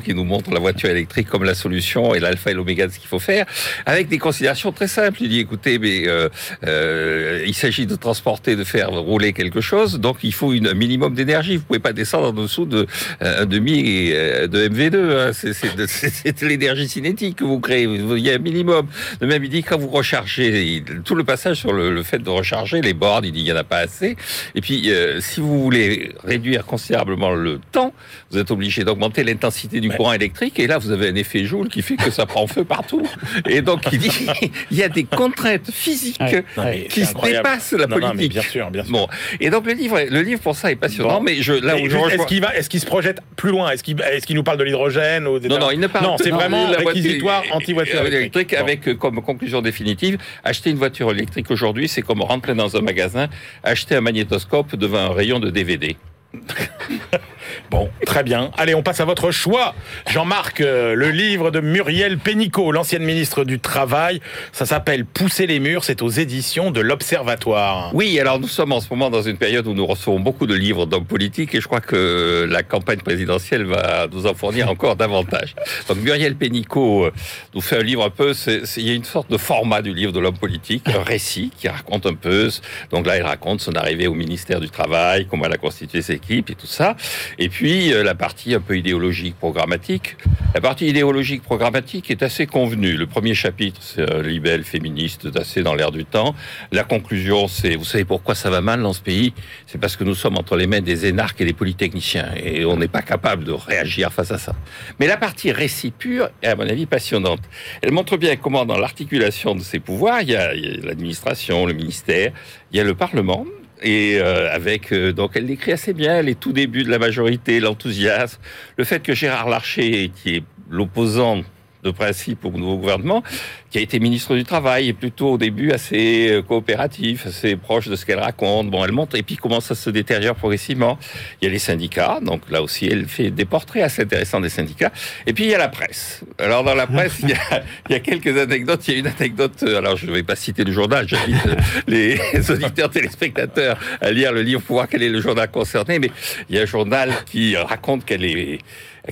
qui nous montrent la voiture électrique comme la solution et l'alpha et l'oméga de ce qu'il faut faire, avec des considérations très simples. Il dit écoutez, mais euh, euh, il s'agit de transporter, de faire rouler quelque chose, donc il faut une, un minimum d'énergie. Vous pouvez pas descendre en dessous de un demi de MV2. hein. C'est- de- l'énergie cinétique que vous créez. Il y a un minimum. De même, il dit quand vous rechargez, tout le passage sur le, le fait de recharger, les bornes, il dit il n'y en a pas assez. Et puis, euh, si vous voulez réduire considérablement le temps, vous êtes obligé d'augmenter l'intensité du courant électrique. Et là, vous avez un effet Joule qui fait que ça prend feu partout. Et donc, il dit il y a des contraintes physiques
Ouais,
ouais,
qui dépassent la
Non, non, mais
politique.
bien sûr, bien sûr.
Bon, et donc le livre, le livre pour ça est passionnant,
Bon.
mais je là où je rejoins-
Est-ce qu'il va, est-ce qu'il se projette plus loin? Est-ce qu'il, est-ce qu'il nous parle de l'hydrogène ou des-
Non, non, il ne parle
Non, c'est vraiment
la
réquisitoire anti-voiture
euh,
électrique. Bon.
avec euh, comme conclusion définitive, acheter une voiture électrique aujourd'hui, c'est comme rentrer dans un magasin, acheter un magnétoscope devant un rayon de DVD.
Bon, très bien. Allez, on passe à votre choix. Jean-Marc, euh, le livre de Muriel Pénicaud, l'ancienne ministre du Travail. Ça s'appelle Pousser les murs. C'est aux éditions de l'Observatoire.
Oui, alors nous sommes en ce moment dans une période où nous recevons beaucoup de livres d'hommes politiques et je crois que la campagne présidentielle va nous en fournir encore davantage. Donc Muriel Pénicaud euh, nous fait un livre un peu, il y a une sorte de format du livre de l'homme politique, un récit qui raconte un peu, donc là elle raconte son arrivée au ministère du Travail, comment elle a constitué ses et tout ça. Et puis euh, la partie un peu idéologique, programmatique. La partie idéologique, programmatique est assez convenue. Le premier chapitre, c'est un libelle féministe assez dans l'air du temps. La conclusion, c'est, vous savez pourquoi ça va mal dans ce pays? C'est parce que nous sommes entre les mains des énarques et des polytechniciens et on n'est pas capable de réagir face à ça. Mais la partie récit pur est, à mon avis, passionnante. Elle montre bien comment, dans l'articulation de ces pouvoirs, il y a l'administration, le ministère, il y a le Parlement. Et euh, avec euh, donc elle décrit assez bien. Les tout débuts de la majorité, l'enthousiasme, le fait que Gérard Larcher, qui est l'opposant de principe au nouveau gouvernement, qui a été ministre du Travail, est plutôt au début assez euh, coopératif, assez proche de ce qu'elle raconte. Bon, elle monte et puis commence à se détériorer progressivement. Il y a les syndicats, donc là aussi, elle fait des portraits assez intéressants des syndicats. Et puis il y a la presse. Alors dans la presse, il y a, il y a quelques anecdotes. Il y a une anecdote. euh, Alors je ne vais pas citer le journal. J'invite les auditeurs téléspectateurs à lire le livre pour voir quel est le journal concerné. Mais il y a un journal qui raconte qu'elle est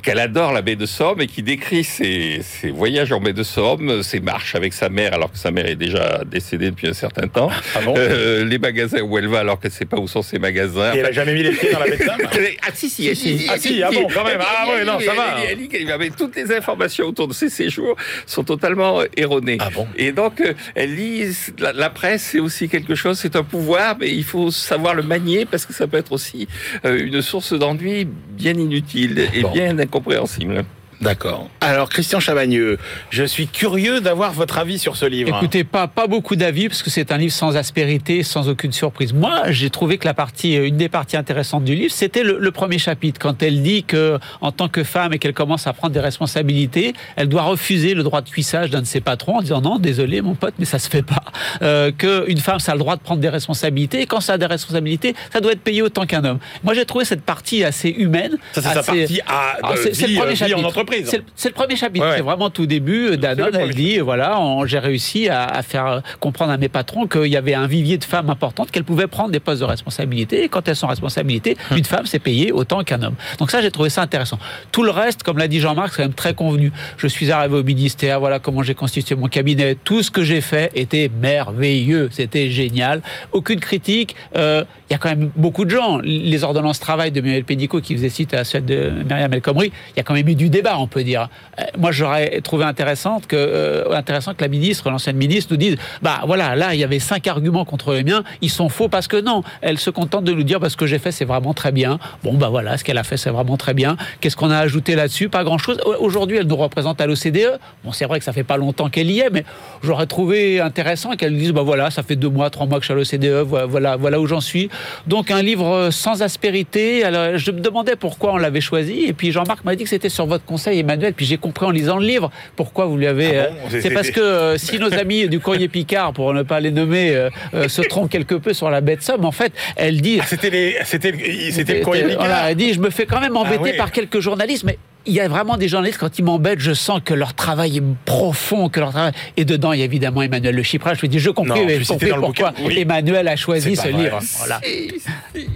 qu'elle adore la baie de Somme et qui décrit ses, ses voyages en baie de Somme, ses marches avec sa mère alors que sa mère est déjà décédée depuis un certain temps,
Ah bon
euh, les magasins où elle va alors qu'elle ne sait pas où sont ses magasins.
Et elle a jamais mis les pieds dans la de Somme
Ah si, si, elle
Ah,
elle
si,
dit-
ah bon, quand même. Ah, ouais, non, ça va.
dit- elle dit qu'elle va- mais toutes les informations autour de ses séjours sont totalement euh, erronées.
Ah bon
Et donc, euh, elle lit la, la presse, c'est aussi quelque chose, c'est un pouvoir, mais il faut savoir le manier parce que ça peut être aussi euh, une source d'ennui bien inutile et
Bon.
bien incompréhensible.
D'accord. Alors, Christian Chavagneux, je suis curieux d'avoir votre avis sur ce livre.
Écoutez, pas, pas beaucoup d'avis, parce que c'est un livre sans aspérité, sans aucune surprise. Moi, j'ai trouvé que la partie, euh, une des parties intéressantes du livre, c'était le, le premier chapitre, quand elle dit que, en tant que femme et qu'elle commence à prendre des responsabilités, elle doit refuser le droit de cuissage d'un de ses patrons en disant non, désolé, mon pote, mais ça se fait pas. Euh, qu'une femme, ça a le droit de prendre des responsabilités, et quand ça a des responsabilités, ça doit être payé autant qu'un homme. Moi, j'ai trouvé cette partie assez humaine.
Ça, c'est sa partie à
alors,
euh,
c'est le premier
euh,
chapitre.
en entreprise.
C'est le, premier chapitre.
Ouais.
C'est vraiment tout début. Danone,
premier
elle dit voilà, j'ai réussi à, à faire comprendre à mes patrons qu'il y avait un vivier de femmes importantes, qu'elles pouvaient prendre des postes de responsabilité. Et quand elles sont en responsabilité,
Hum.
une femme, c'est payé autant qu'un homme. Donc ça, j'ai trouvé ça intéressant. Tout le reste, comme l'a dit Jean-Marc, c'est quand même très convenu. Je suis arrivé au ministère, voilà comment j'ai constitué mon cabinet. Tout ce que j'ai fait était merveilleux. C'était génial. Aucune critique. Euh, Il y a quand même beaucoup de gens. Les ordonnances travail de Muriel Pénicaud qui faisait suite à celle de Myriam El Khomri, il y a quand même eu du débat, on peut dire. Euh, moi, j'aurais trouvé intéressant que, euh, intéressant que la ministre, l'ancienne ministre, nous dise bah voilà, là, il y avait cinq arguments contre les miens, ils sont faux parce que non. Elle se contente de nous dire bah, ce que j'ai fait, c'est vraiment très bien. Bon, bah voilà, ce qu'elle a fait, c'est vraiment très bien. Qu'est-ce qu'on a ajouté là-dessus? Pas grand-chose. Aujourd'hui, elle nous représente à l'OCDE. Bon, c'est vrai que ça fait pas longtemps qu'elle y est, mais j'aurais trouvé intéressant qu'elle dise bah voilà, ça fait deux mois, trois mois que je suis à l'OCDE, voilà, voilà, où j'en suis. Donc un livre sans aspérité. Alors je me demandais pourquoi on l'avait choisi, et puis Jean-Marc m'a dit que c'était sur votre conseil, Emmanuel. Puis j'ai compris en lisant le livre pourquoi vous lui avez.
Ah bon
euh,
C'est-
parce que euh, si nos amis du Courrier Picard, pour ne pas les nommer, euh, se trompent quelque peu sur la bête somme, en fait, elle dit.
Ah, c'était le- courrier Picard.
voilà, elle dit, je me fais quand même embêter
Ah oui.
par quelques journalistes, mais il y a vraiment des journalistes, quand ils m'embêtent, je sens que leur travail est profond, que leur travail... Et dedans, il y a évidemment Emmanuel Le Chypre. Je me dis, je comprends, pourquoi
oui.
Emmanuel a choisi ce
vrai.
livre. Voilà.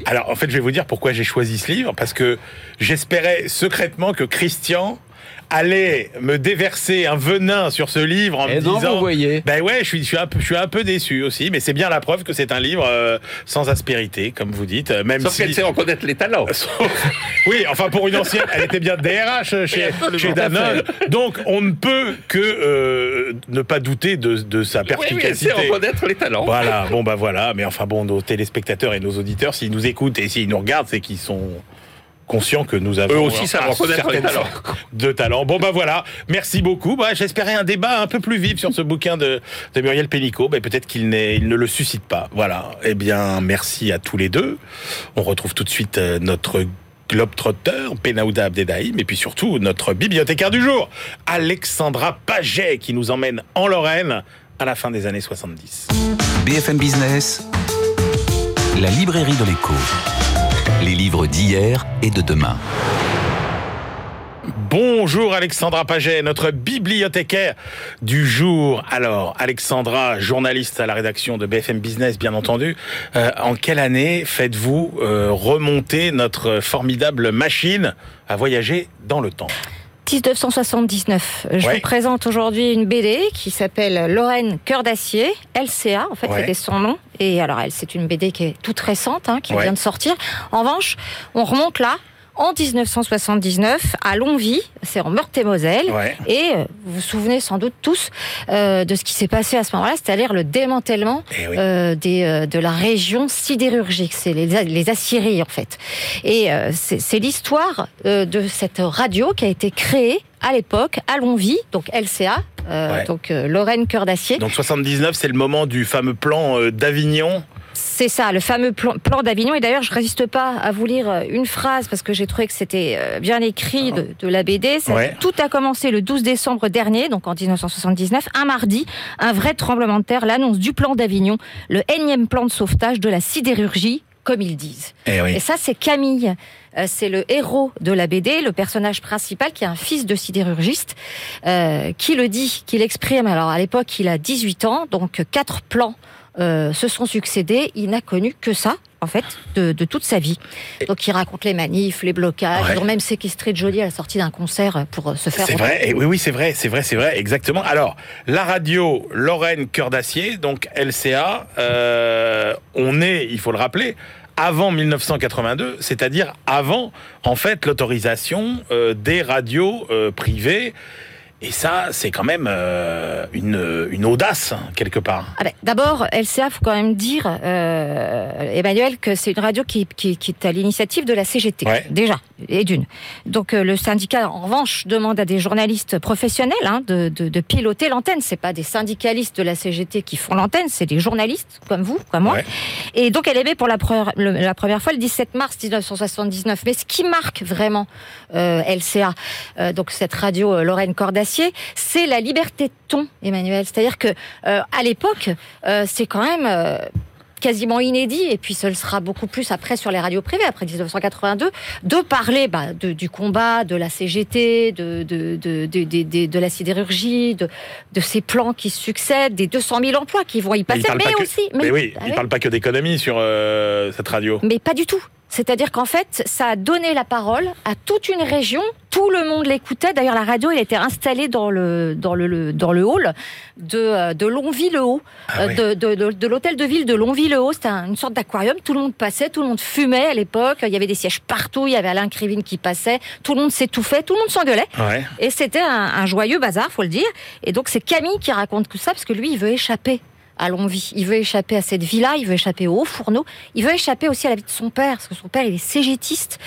Alors, en fait, je vais vous dire pourquoi j'ai choisi ce livre. Parce que j'espérais secrètement que Christian allait me déverser un venin sur ce livre en
Et
me
non,
disant.
vous voyez.
Ben ouais, je suis, je suis, un, peu, je suis un peu déçu aussi, mais c'est bien la preuve que c'est un livre euh, sans aspérité, comme vous dites. euh, Même
Sauf
si...
qu'elle sait reconnaître les talents.
oui, enfin pour une ancienne, elle était bien DRH chez, chez Danone. Donc on ne peut que euh, ne pas douter de, de sa
Oui, oui, elle
perspicacité.
sait reconnaître les talents.
Voilà, bon bah voilà, mais enfin bon, nos téléspectateurs et nos auditeurs, s'ils nous écoutent et s'ils nous regardent, c'est qu'ils sont conscients que nous avons
Eux aussi savent
un
reconnaître les talents.
de talent. Bon bah voilà, merci beaucoup. Bah, J'espérais un débat un peu plus vif sur ce bouquin de, de Muriel Pénicaud. Bah, Peut-être qu'il n'est- il ne le suscite pas. Voilà. Eh bien, merci à tous les deux. On retrouve tout de suite euh, notre globetrotter, Penaouda Abdedaïm, et puis surtout notre bibliothécaire du jour, Alexandra Paget, qui nous emmène en Lorraine à la fin des années 70.
BFM Business, la librairie de l'écho. Les livres d'hier et de demain.
Bonjour Alexandra Paget, notre bibliothécaire du jour. Alors, Alexandra, journaliste à la rédaction de BFM Business, bien entendu. Euh, en quelle année faites-vous euh, remonter notre formidable machine à voyager dans le temps?
1979. Je
Ouais.
vous présente aujourd'hui une BD qui s'appelle Lorraine Cœur d'acier, LCA, en fait
Ouais.
c'était son nom. Et alors elle, c'est une BD qui est toute récente, hein, qui
Ouais.
vient de sortir. En revanche, on remonte là, en 1979, à Longwy, c'est en Meurthe-et-Moselle.
Ouais.
Et euh, vous vous souvenez sans doute tous euh, de ce qui s'est passé à ce moment-là, c'est-à-dire le démantèlement
Eh oui.
euh, des, euh, de la région sidérurgique, c'est les, les aciéries en fait. Et c'est l'histoire de cette radio qui a été créée à l'époque à Longwy, donc LCA, euh,
Ouais.
donc euh, Lorraine Cœur d'Acier.
Donc 79, c'est le moment du fameux plan euh, d'Avignon.
C'est ça, le fameux plan, plan d'Avignon. Et d'ailleurs, je résiste pas à vous lire euh, une phrase parce que j'ai trouvé que c'était euh, bien écrit de, de la BD. Ça-
Ouais.
Tout a commencé le 12 décembre dernier, donc en 1979, un mardi, un vrai tremblement de terre, l'annonce du plan d'Avignon, le énième plan de sauvetage de la sidérurgie, comme ils disent.
Eh oui.
Et ça, c'est Camille. Euh, C'est le héros de la BD, le personnage principal qui est un fils de sidérurgiste, euh, qui le dit, qui l'exprime. Alors à l'époque, il a 18 ans, donc quatre plans euh, se sont succédés. Il n'a connu que ça, en fait, de, de toute sa vie. Donc il raconte les manifs, les blocages.
Ouais.
Ils ont même séquestré Jolie à la sortie d'un concert pour euh, se faire.
C'est vrai, et oui, oui, c'est vrai, c'est vrai, c'est vrai, exactement. Alors, la radio Lorraine Cœur d'Acier, donc LCA, euh, on est, il faut le rappeler, avant 1982, c'est-à-dire avant, en fait, l'autorisation euh, des radios euh, privées. Et ça, c'est quand même euh, une, une audace, hein, quelque part.
Ah ben, D'abord, LCA, faut quand même dire, euh, Emmanuel, que c'est une radio qui, qui, qui est à l'initiative de la CGT,
Ouais.
déjà, et d'une. Donc euh, le syndicat, en revanche, demande à des journalistes professionnels hein, de, de, de piloter l'antenne. C'est pas des syndicalistes de la CGT qui font l'antenne, c'est des journalistes comme vous, comme moi.
Ouais.
Et donc elle émet pour la première, le- la première fois le 17 mars 1979. Mais ce qui marque vraiment LCA, donc cette radio Lorraine C'est la liberté de ton, Emmanuel. C'est-à-dire que euh, à l'époque, euh, c'est quand même euh, quasiment inédit, et puis ce le sera beaucoup plus après sur les radios privées, après 1982, de parler bah, de- du combat, de la CGT, de, de, la sidérurgie, de, de ces plans qui succèdent, des 200 000 emplois qui vont y passer, mais,
que-
aussi...
Mais, oui,
Ah
il
ouais.
parle pas que d'économie sur euh, cette radio.
Mais pas du tout. C'est-à-dire qu'en fait, ça a donné la parole à toute une région. Tout le monde l'écoutait. D'ailleurs, la radio, elle était installée dans le dans le, dans le hall de euh, de Longville-le-Haut,
Ah
euh, de, de, de, de l'hôtel de ville de Longville-le-Haut. C'était un- une sorte d'aquarium. Tout le monde passait, tout le monde fumait à l'époque. Il y avait des sièges partout. Il y avait Alain Krivine qui passait. Tout le monde s'étouffait. Tout le monde s'engueulait.
Ouais.
Et c'était un, un joyeux bazar, faut le dire. Et donc c'est Camille qui raconte tout ça parce que lui, il veut échapper à Longwy. Il veut échapper à cette villa, il veut échapper au haut fourneau, il veut échapper aussi à la vie de son père, parce que son père, il est cégétiste,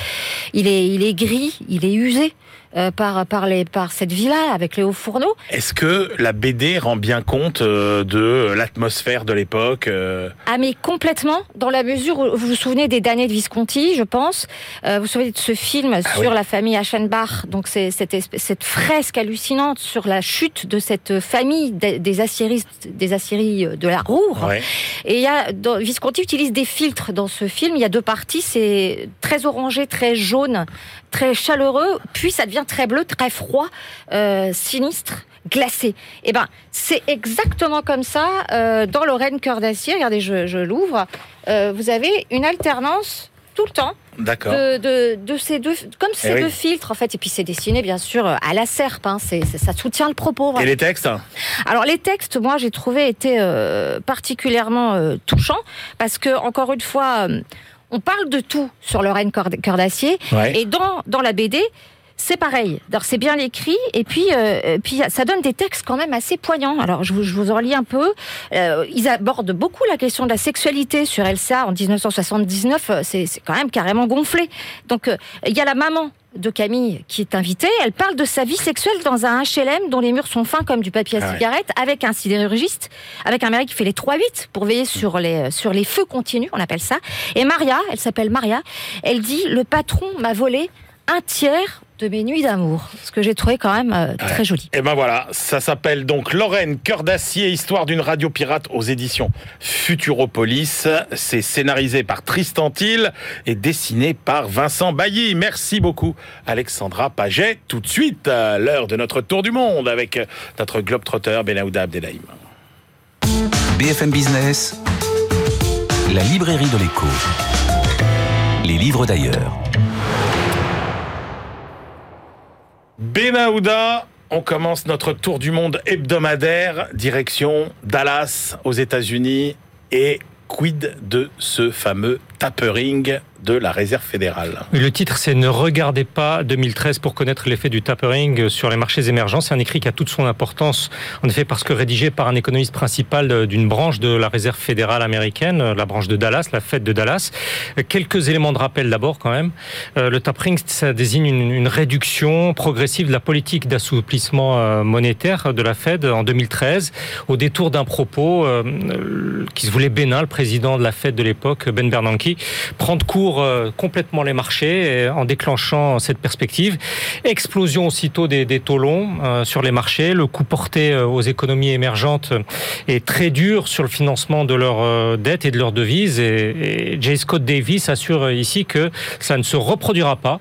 il est, il est gris, il est usé euh, par, par, les, par cette villa avec les hauts fourneaux.
Est-ce que la BD rend bien compte euh, de l'atmosphère de l'époque euh,
Ah mais complètement, dans la mesure où vous vous souvenez des damnés de Visconti, je pense. Euh, vous vous souvenez de ce film
Ah
sur
oui.
la famille Aschenbach, donc c'est cette, cette fresque hallucinante sur la chute de cette famille des, aciéristes, des aciéries de la Roure.
ouais.
Et il y a, dans, Visconti utilise des filtres dans ce film. Il y a deux parties. C'est très orangé, très jaune, très chaleureux. Puis ça devient très bleu, très froid, euh, sinistre, glacé. Et ben, c'est exactement comme ça euh, dans Lorraine Cœur d'Acier. Regardez, je, je l'ouvre. Euh, vous avez une alternance tout le temps
D'accord.
de, de, de ces deux, comme ces
Eh oui.
deux filtres en fait. Et puis c'est dessiné bien sûr à la serpe. Hein, ça soutient le propos.
Et les textes?
Alors les textes, moi j'ai trouvé étaient euh, particulièrement touchants parce que encore une fois, on parle de tout sur Lorraine Cœur d'acier
Ouais.
et dans dans la BD. C'est pareil. Alors c'est bien écrit et puis euh, puis ça donne des textes quand même assez poignants. Alors je vous, je vous en lis un peu. Euh, ils abordent beaucoup la question de la sexualité sur Elsa en 1979. euh, C'est c'est quand même carrément gonflé. Donc euh, il y a la maman de Camille qui est invitée. Elle parle de sa vie sexuelle dans un HLM dont les murs sont fins comme du papier à
Ah ouais.
cigarette, avec un sidérurgiste, avec un mari qui fait les 3-8 pour veiller sur les, sur les feux continus, on appelle ça. Et Maria, elle s'appelle Maria, elle dit Le patron m'a volé un tiers de mes nuits d'amour. Ce que j'ai trouvé quand même euh, très joli.
Et ben voilà, ça s'appelle donc Lorraine, cœur d'acier, histoire d'une radio pirate aux éditions Futuropolis. C'est scénarisé par Tristan Till et dessiné par Vincent Bailly. Merci beaucoup Alexandra Paget. Tout de suite, à l'heure de notre tour du monde avec notre globetrotter Benahouda Abdelhaim.
BFM Business, la librairie de l'écho. Les livres d'ailleurs.
Benahouda, on commence notre tour du monde hebdomadaire, direction Dallas aux États-Unis et quid de ce fameux tapering? De la réserve fédérale.
Le titre, c'est Ne regardez pas 2013 pour connaître l'effet du tapering sur les marchés émergents. C'est un écrit qui a toute son importance, en effet, parce que rédigé par un économiste principal d'une branche de la réserve fédérale américaine, la branche de Dallas, la Fed de Dallas. Quelques éléments de rappel d'abord, quand même. Euh, Le tapering, ça désigne une, réduction progressive de la politique d'assouplissement euh, monétaire de la Fed en 2013, au détour d'un propos euh, qui se voulait bénin. Le président de la Fed de l'époque, Ben Bernanke, prend de court euh, complètement les marchés euh, en déclenchant cette perspective. Explosion aussitôt des, des taux longs euh, sur les marchés. Le coût porté aux économies émergentes est très dur sur le financement de leurs dettes et de leurs devises. Et, et J. Scott Davis assure ici que ça ne se reproduira pas.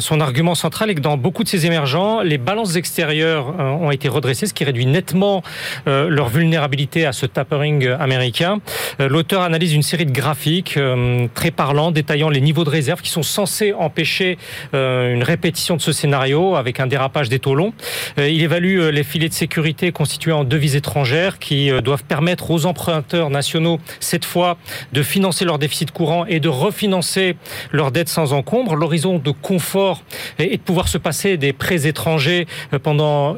Son argument central est que dans beaucoup de ces émergents, les balances extérieures ont été redressées, ce qui réduit nettement leur vulnérabilité à ce tapering américain. L'auteur analyse une série de graphiques très parlants détaillant les niveaux de réserve qui sont censés empêcher euh, une répétition de ce scénario avec un dérapage des taux longs. Euh, il évalue euh, les filets de sécurité constitués en devises étrangères qui doivent permettre aux emprunteurs nationaux, cette fois, de financer leur déficit courant et de refinancer leurs dettes sans encombre. L'horizon de confort est de pouvoir se passer des prêts étrangers pendant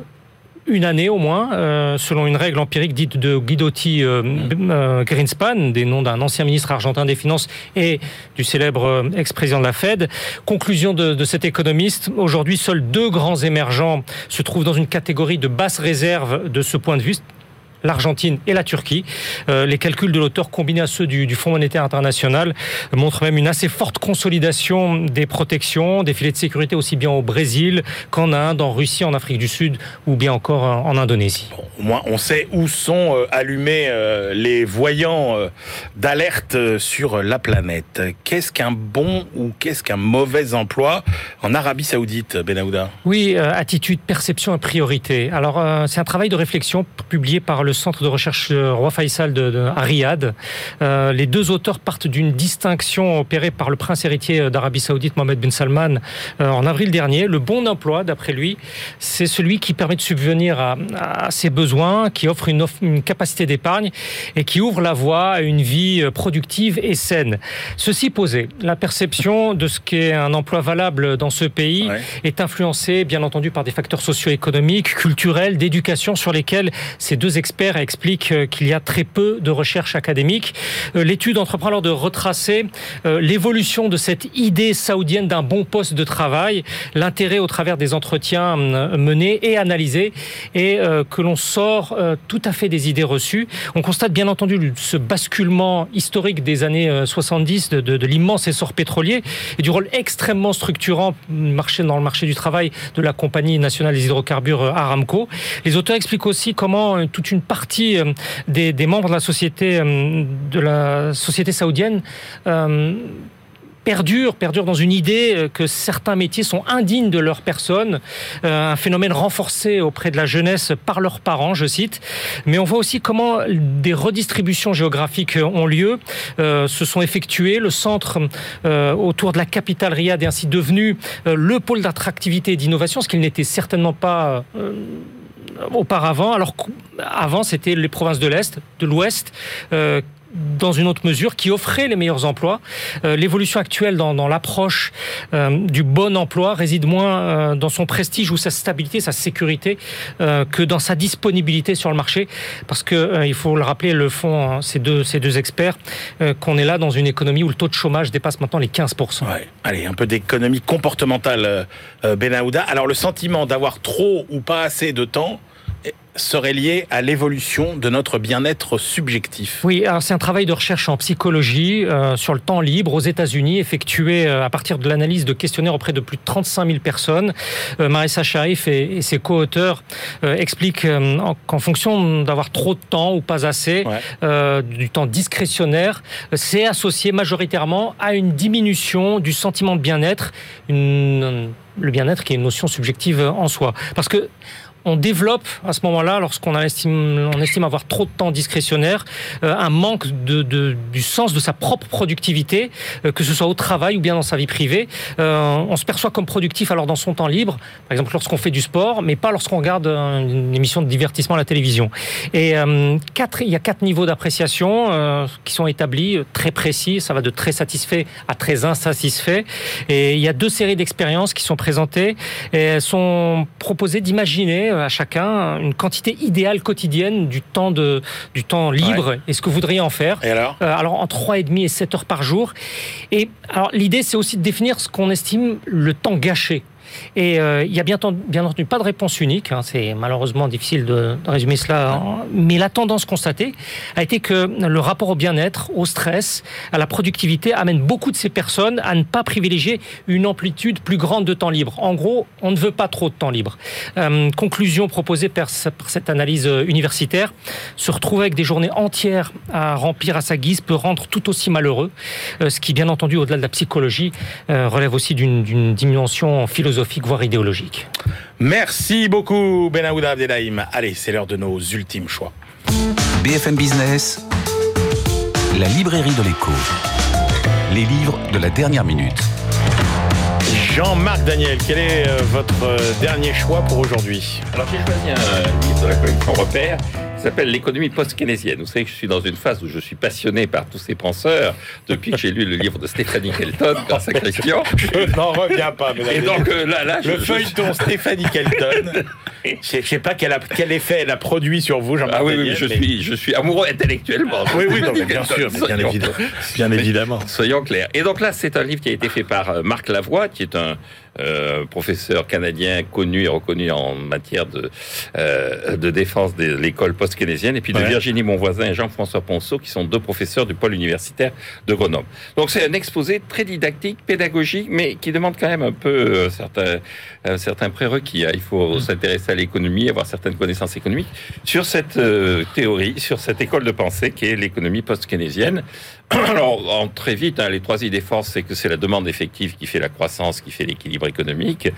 une année au moins, euh, selon une règle empirique dite de Guidotti euh, euh, Greenspan, des noms d'un ancien ministre argentin des Finances et du célèbre ex-président de la Fed. Conclusion de cet économiste, aujourd'hui seuls deux grands émergents se trouvent dans une catégorie de basse réserve de ce point de vue l'Argentine et la Turquie. Euh, les calculs de l'auteur combinés à ceux du, du Fonds monétaire international montrent même une assez forte consolidation des protections, des filets de sécurité aussi bien au Brésil qu'en Inde, en Russie, en Afrique du Sud ou bien encore en, Indonésie.
Bon, au moins, on sait où sont euh, allumés euh, les voyants d'alerte sur la planète. Qu'est-ce qu'un bon ou qu'est-ce qu'un mauvais emploi en Arabie Saoudite, Benahouda?
Oui, attitude, perception et priorité. Alors, c'est un travail de réflexion publié par le centre de recherche Roi Faisal de, de- à Riyad. Euh, les deux auteurs partent d'une distinction opérée par le prince héritier d'Arabie Saoudite, Mohamed bin Salman, euh, en avril dernier. Le bon emploi, d'après lui, c'est celui qui permet de subvenir à, à ses besoins, qui offre une, capacité d'épargne et qui ouvre la voie à une vie euh, productive et saine. Ceci posé, la perception de ce qu'est un emploi valable dans ce pays
Ouais.
est influencée, bien entendu, par des facteurs socio-économiques, culturels, d'éducation, sur lesquels ces deux experts expliquent euh, qu'il y a très peu de recherche académique. Euh, L'étude entreprend alors de retracer euh, l'évolution de cette idée saoudienne d'un bon poste de travail, l'intérêt au travers des entretiens menés et analysés, et que l'on sort tout à fait des idées reçues. On constate bien entendu ce basculement historique des années euh, 70 de, de- l'immense essor pétrolier et du rôle extrêmement structurant marché dans le marché du travail de la compagnie nationale des hydrocarbures Aramco. Les auteurs expliquent aussi comment toute une partie euh, des, membres de la société euh, saoudienne perdure, perdure dans une idée euh, que certains métiers sont indignes de leur personne, un phénomène renforcé auprès de la jeunesse par leurs parents, je cite. Mais on voit aussi comment des redistributions géographiques ont lieu, se sont effectuées. Le centre autour de la capitale Riyad est ainsi devenu le pôle d'attractivité et d'innovation, ce qu'il n'était certainement pas auparavant. Alors qu'avant, c'était les provinces de l'Est, de l'Ouest. euh, dans une autre mesure, qui offrait les meilleurs emplois. Euh, L'évolution actuelle dans, l'approche euh, du bon emploi réside moins dans son prestige ou sa stabilité, sa sécurité, que dans sa disponibilité sur le marché. Parce que, il faut le rappeler, le font hein, ces, deux, experts, qu'on est là dans une économie où le taux de chômage dépasse maintenant les 15%.
Ouais. Allez, un peu d'économie comportementale, Benahouda. Alors, le sentiment d'avoir trop ou pas assez de temps serait lié à l'évolution de notre bien-être subjectif.
Oui, alors c'est un travail de recherche en psychologie euh, sur le temps libre aux États-Unis, effectué euh, à partir de l'analyse de questionnaires auprès de plus de 35 000 personnes. Euh, Marissa Sharif et, et ses co-auteurs euh, expliquent en- qu'en fonction d'avoir trop de temps ou pas assez,
Ouais.
du temps discrétionnaire, c'est associé majoritairement à une diminution du sentiment de bien-être, une- le bien-être qui est une notion subjective en soi. Parce que on développe à ce moment-là, lorsqu'on estime, on estime avoir trop de temps discrétionnaire, euh, un manque de, de- du sens de sa propre productivité, euh, que ce soit au travail ou bien dans sa vie privée. Euh, on se perçoit comme productif alors dans son temps libre, par exemple lorsqu'on fait du sport, mais pas lorsqu'on regarde une émission de divertissement à la télévision. Et euh, quatre, il y a quatre niveaux d'appréciation euh, qui sont établis, euh, très précis. Ça va de très satisfait à très insatisfait. Et il y a deux séries d'expériences qui sont présentées et elles sont proposées d'imaginer à chacun une quantité idéale quotidienne du temps de du temps libre et ce que vous voudriez en faire.
Et alors?
Euh, alors entre 3,5 et 7 heures par jour. Et alors l'idée c'est aussi de définir ce qu'on estime le temps gâché. Et euh, il y a bien, ten- bien entendu pas de réponse unique, hein, c'est malheureusement difficile de, résumer cela, en- mais la tendance constatée a été que le rapport au bien-être, au stress, à la productivité amène beaucoup de ces personnes à ne pas privilégier une amplitude plus grande de temps libre. En gros, on ne veut pas trop de temps libre. Euh, conclusion proposée par, ce- par cette analyse euh, universitaire, se retrouver avec des journées entières à remplir à sa guise peut rendre tout aussi malheureux, ce qui bien entendu au-delà de la psychologie relève aussi d'une dimension philosophique voire idéologique.
Merci beaucoup, Benahouda Abdelhaim. Allez, c'est l'heure de nos ultimes choix.
BFM Business, la librairie de l'écho. Les livres de la dernière minute.
Jean-Marc Daniel, quel est euh, votre euh, dernier choix pour aujourd'hui?
Alors j'ai choisi un livre de la collection Repère qui s'appelle L'économie post-keynésienne. Vous savez que je suis dans une phase où je suis passionné par tous ces penseurs depuis que j'ai lu le livre de Stéphanie Kelton grâce à Christian.
Je n'en reviens pas, mesdames
Et donc euh, là, là, je,
Le
je-
feuilleton Stéphanie Kelton. Je je sais pas quel, a- quel effet elle a produit sur vous, Jean-Marc
Ah oui, oui, je
mais-
suis, je suis amoureux intellectuellement.
Oui, oui, non, mais bien sûr, mais bien évidemment. Bien évidemment.
Soyons clairs. Et donc là, c'est un livre qui a été fait par euh, Marc Lavoie, qui est un euh, professeur canadien connu et reconnu en matière de, euh, de défense de l'école post-keynésienne, et puis de. Virginie Monvoisin et Jean-François Ponceau, qui sont deux professeurs du pôle universitaire de Grenoble. Donc c'est un exposé très didactique, pédagogique, mais qui demande quand même un peu euh, certains, certains prérequis. hein. Il faut s'intéresser à l'économie, avoir certaines connaissances économiques sur cette euh, théorie, sur cette école de pensée qui est l'économie post-keynésienne. Alors, en très vite, hein, les trois idées forces, c'est que c'est la demande effective qui fait la croissance, qui fait l'équilibre économique.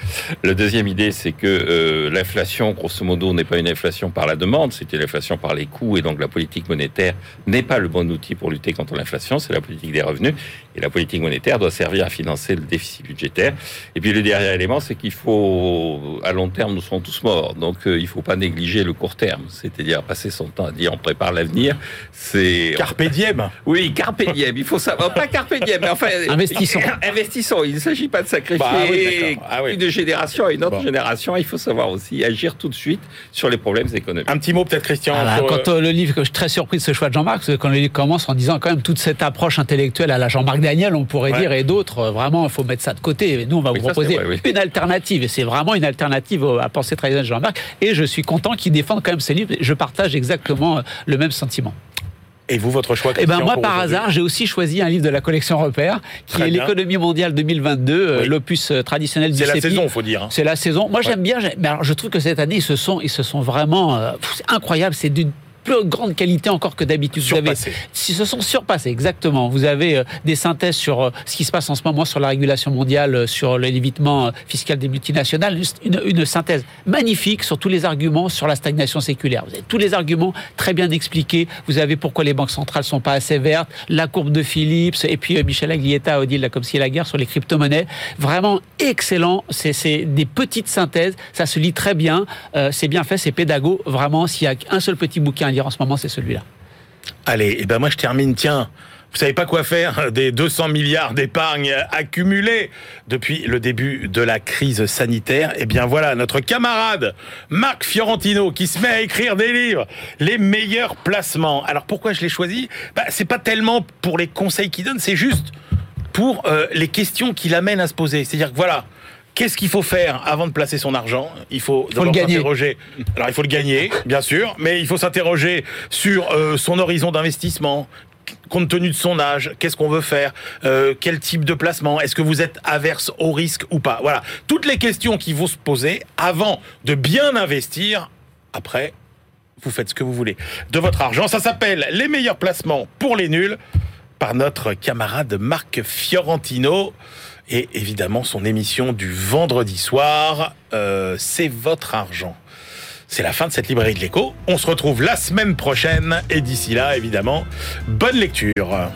La deuxième idée, c'est que euh, l'inflation, grosso modo, n'est pas une inflation par la demande, c'est une inflation par les coûts, et donc la politique monétaire n'est pas le bon outil pour lutter contre l'inflation, c'est la politique des revenus, et la politique monétaire doit servir à financer le déficit budgétaire. Et puis le dernier élément, c'est qu'il faut, à long terme, nous serons tous morts, donc euh, il ne faut pas négliger le court terme, c'est-à-dire passer son temps à dire on prépare l'avenir, c'est...
Carpe diem.
Oui, carpe diem. Il faut savoir, pas carpe diem, mais enfin.
Investissons.
Investissons. Il ne s'agit pas de sacrifier
Bah oui, d'accord. Ah oui.
une génération à une autre
Bon.
génération. Il faut savoir aussi agir tout de suite sur les problèmes économiques.
Un petit mot peut-être, Christian.
Ah bah,
sur,
quand
euh,
euh, le livre, je suis très surpris de ce choix de Jean-Marc, parce que quand le livre commence en disant quand même toute cette approche intellectuelle à la Jean-Marc Daniel, on pourrait
Ouais.
dire, et d'autres, euh, vraiment, il faut mettre ça de côté. Et nous, on va
Oui,
vous
ça,
proposer
c'est vrai, oui.
une alternative, et c'est vraiment une alternative à penser traditionnelle de Jean-Marc. Et je suis content qu'il défende quand même ce livre. Je partage exactement le même sentiment.
Et vous, votre choix,
Eh ben moi, par hasard, j'ai aussi choisi un livre de la collection Repère, qui
Très
est l'économie mondiale 2022, euh,
Oui.
l'opus euh, traditionnel du
C'est la saison, faut dire. hein.
C'est la saison. Moi, j'aime bien. Mais alors, je trouve que cette année, ils se sont, ils se sont vraiment. euh, pff, c'est incroyable. C'est d'une plus grande qualité encore que d'habitude. Vous avez, si se sont surpassés, exactement. Vous avez euh, des synthèses sur euh, ce qui se passe en ce moment sur la régulation mondiale, euh, sur l'évitement fiscal des multinationales. Une, une synthèse magnifique sur tous les arguments sur la stagnation séculaire. Vous avez tous les arguments très bien expliqués. Vous avez pourquoi les banques centrales sont pas assez vertes, la courbe de Phillips, et puis Michel Aglietta là comme si la guerre sur les crypto-monnaies. Vraiment excellent. C'est des petites synthèses. Ça se lit très bien. Euh, c'est bien fait, c'est pédago. Vraiment, s'il y a un seul petit bouquin lire en ce moment, c'est celui-là.
Allez, et ben moi je termine, tiens. Vous savez pas quoi faire des 200 milliards d'épargne accumulés depuis le début de la crise sanitaire Eh bien voilà, notre camarade Marc Fiorentino qui se met à écrire des livres, les meilleurs placements. Alors pourquoi je l'ai choisi bah, C'est pas tellement pour les conseils qu'il donne, c'est juste pour euh, les questions qu'il amène à se poser. C'est-à-dire que voilà, qu'est-ce qu'il faut faire avant de placer son argent? Il faut,
le
d'abord
gagner.
s'interroger. Alors il faut le gagner, bien sûr, mais il faut s'interroger sur euh, son horizon d'investissement. Compte tenu de son âge, qu'est-ce qu'on veut faire Euh, Quel type de placement Est-ce que vous êtes averse au risque ou pas? Voilà, toutes les questions qui vont se poser avant de bien investir. Après, vous faites ce que vous voulez de votre argent. Ça s'appelle Les meilleurs placements pour les nuls par notre camarade Marc Fiorentino. Et évidemment, son émission du vendredi soir, euh, c'est votre argent. C'est la fin de cette librairie de l'écho. On se retrouve la semaine prochaine. Et d'ici là, évidemment, bonne lecture.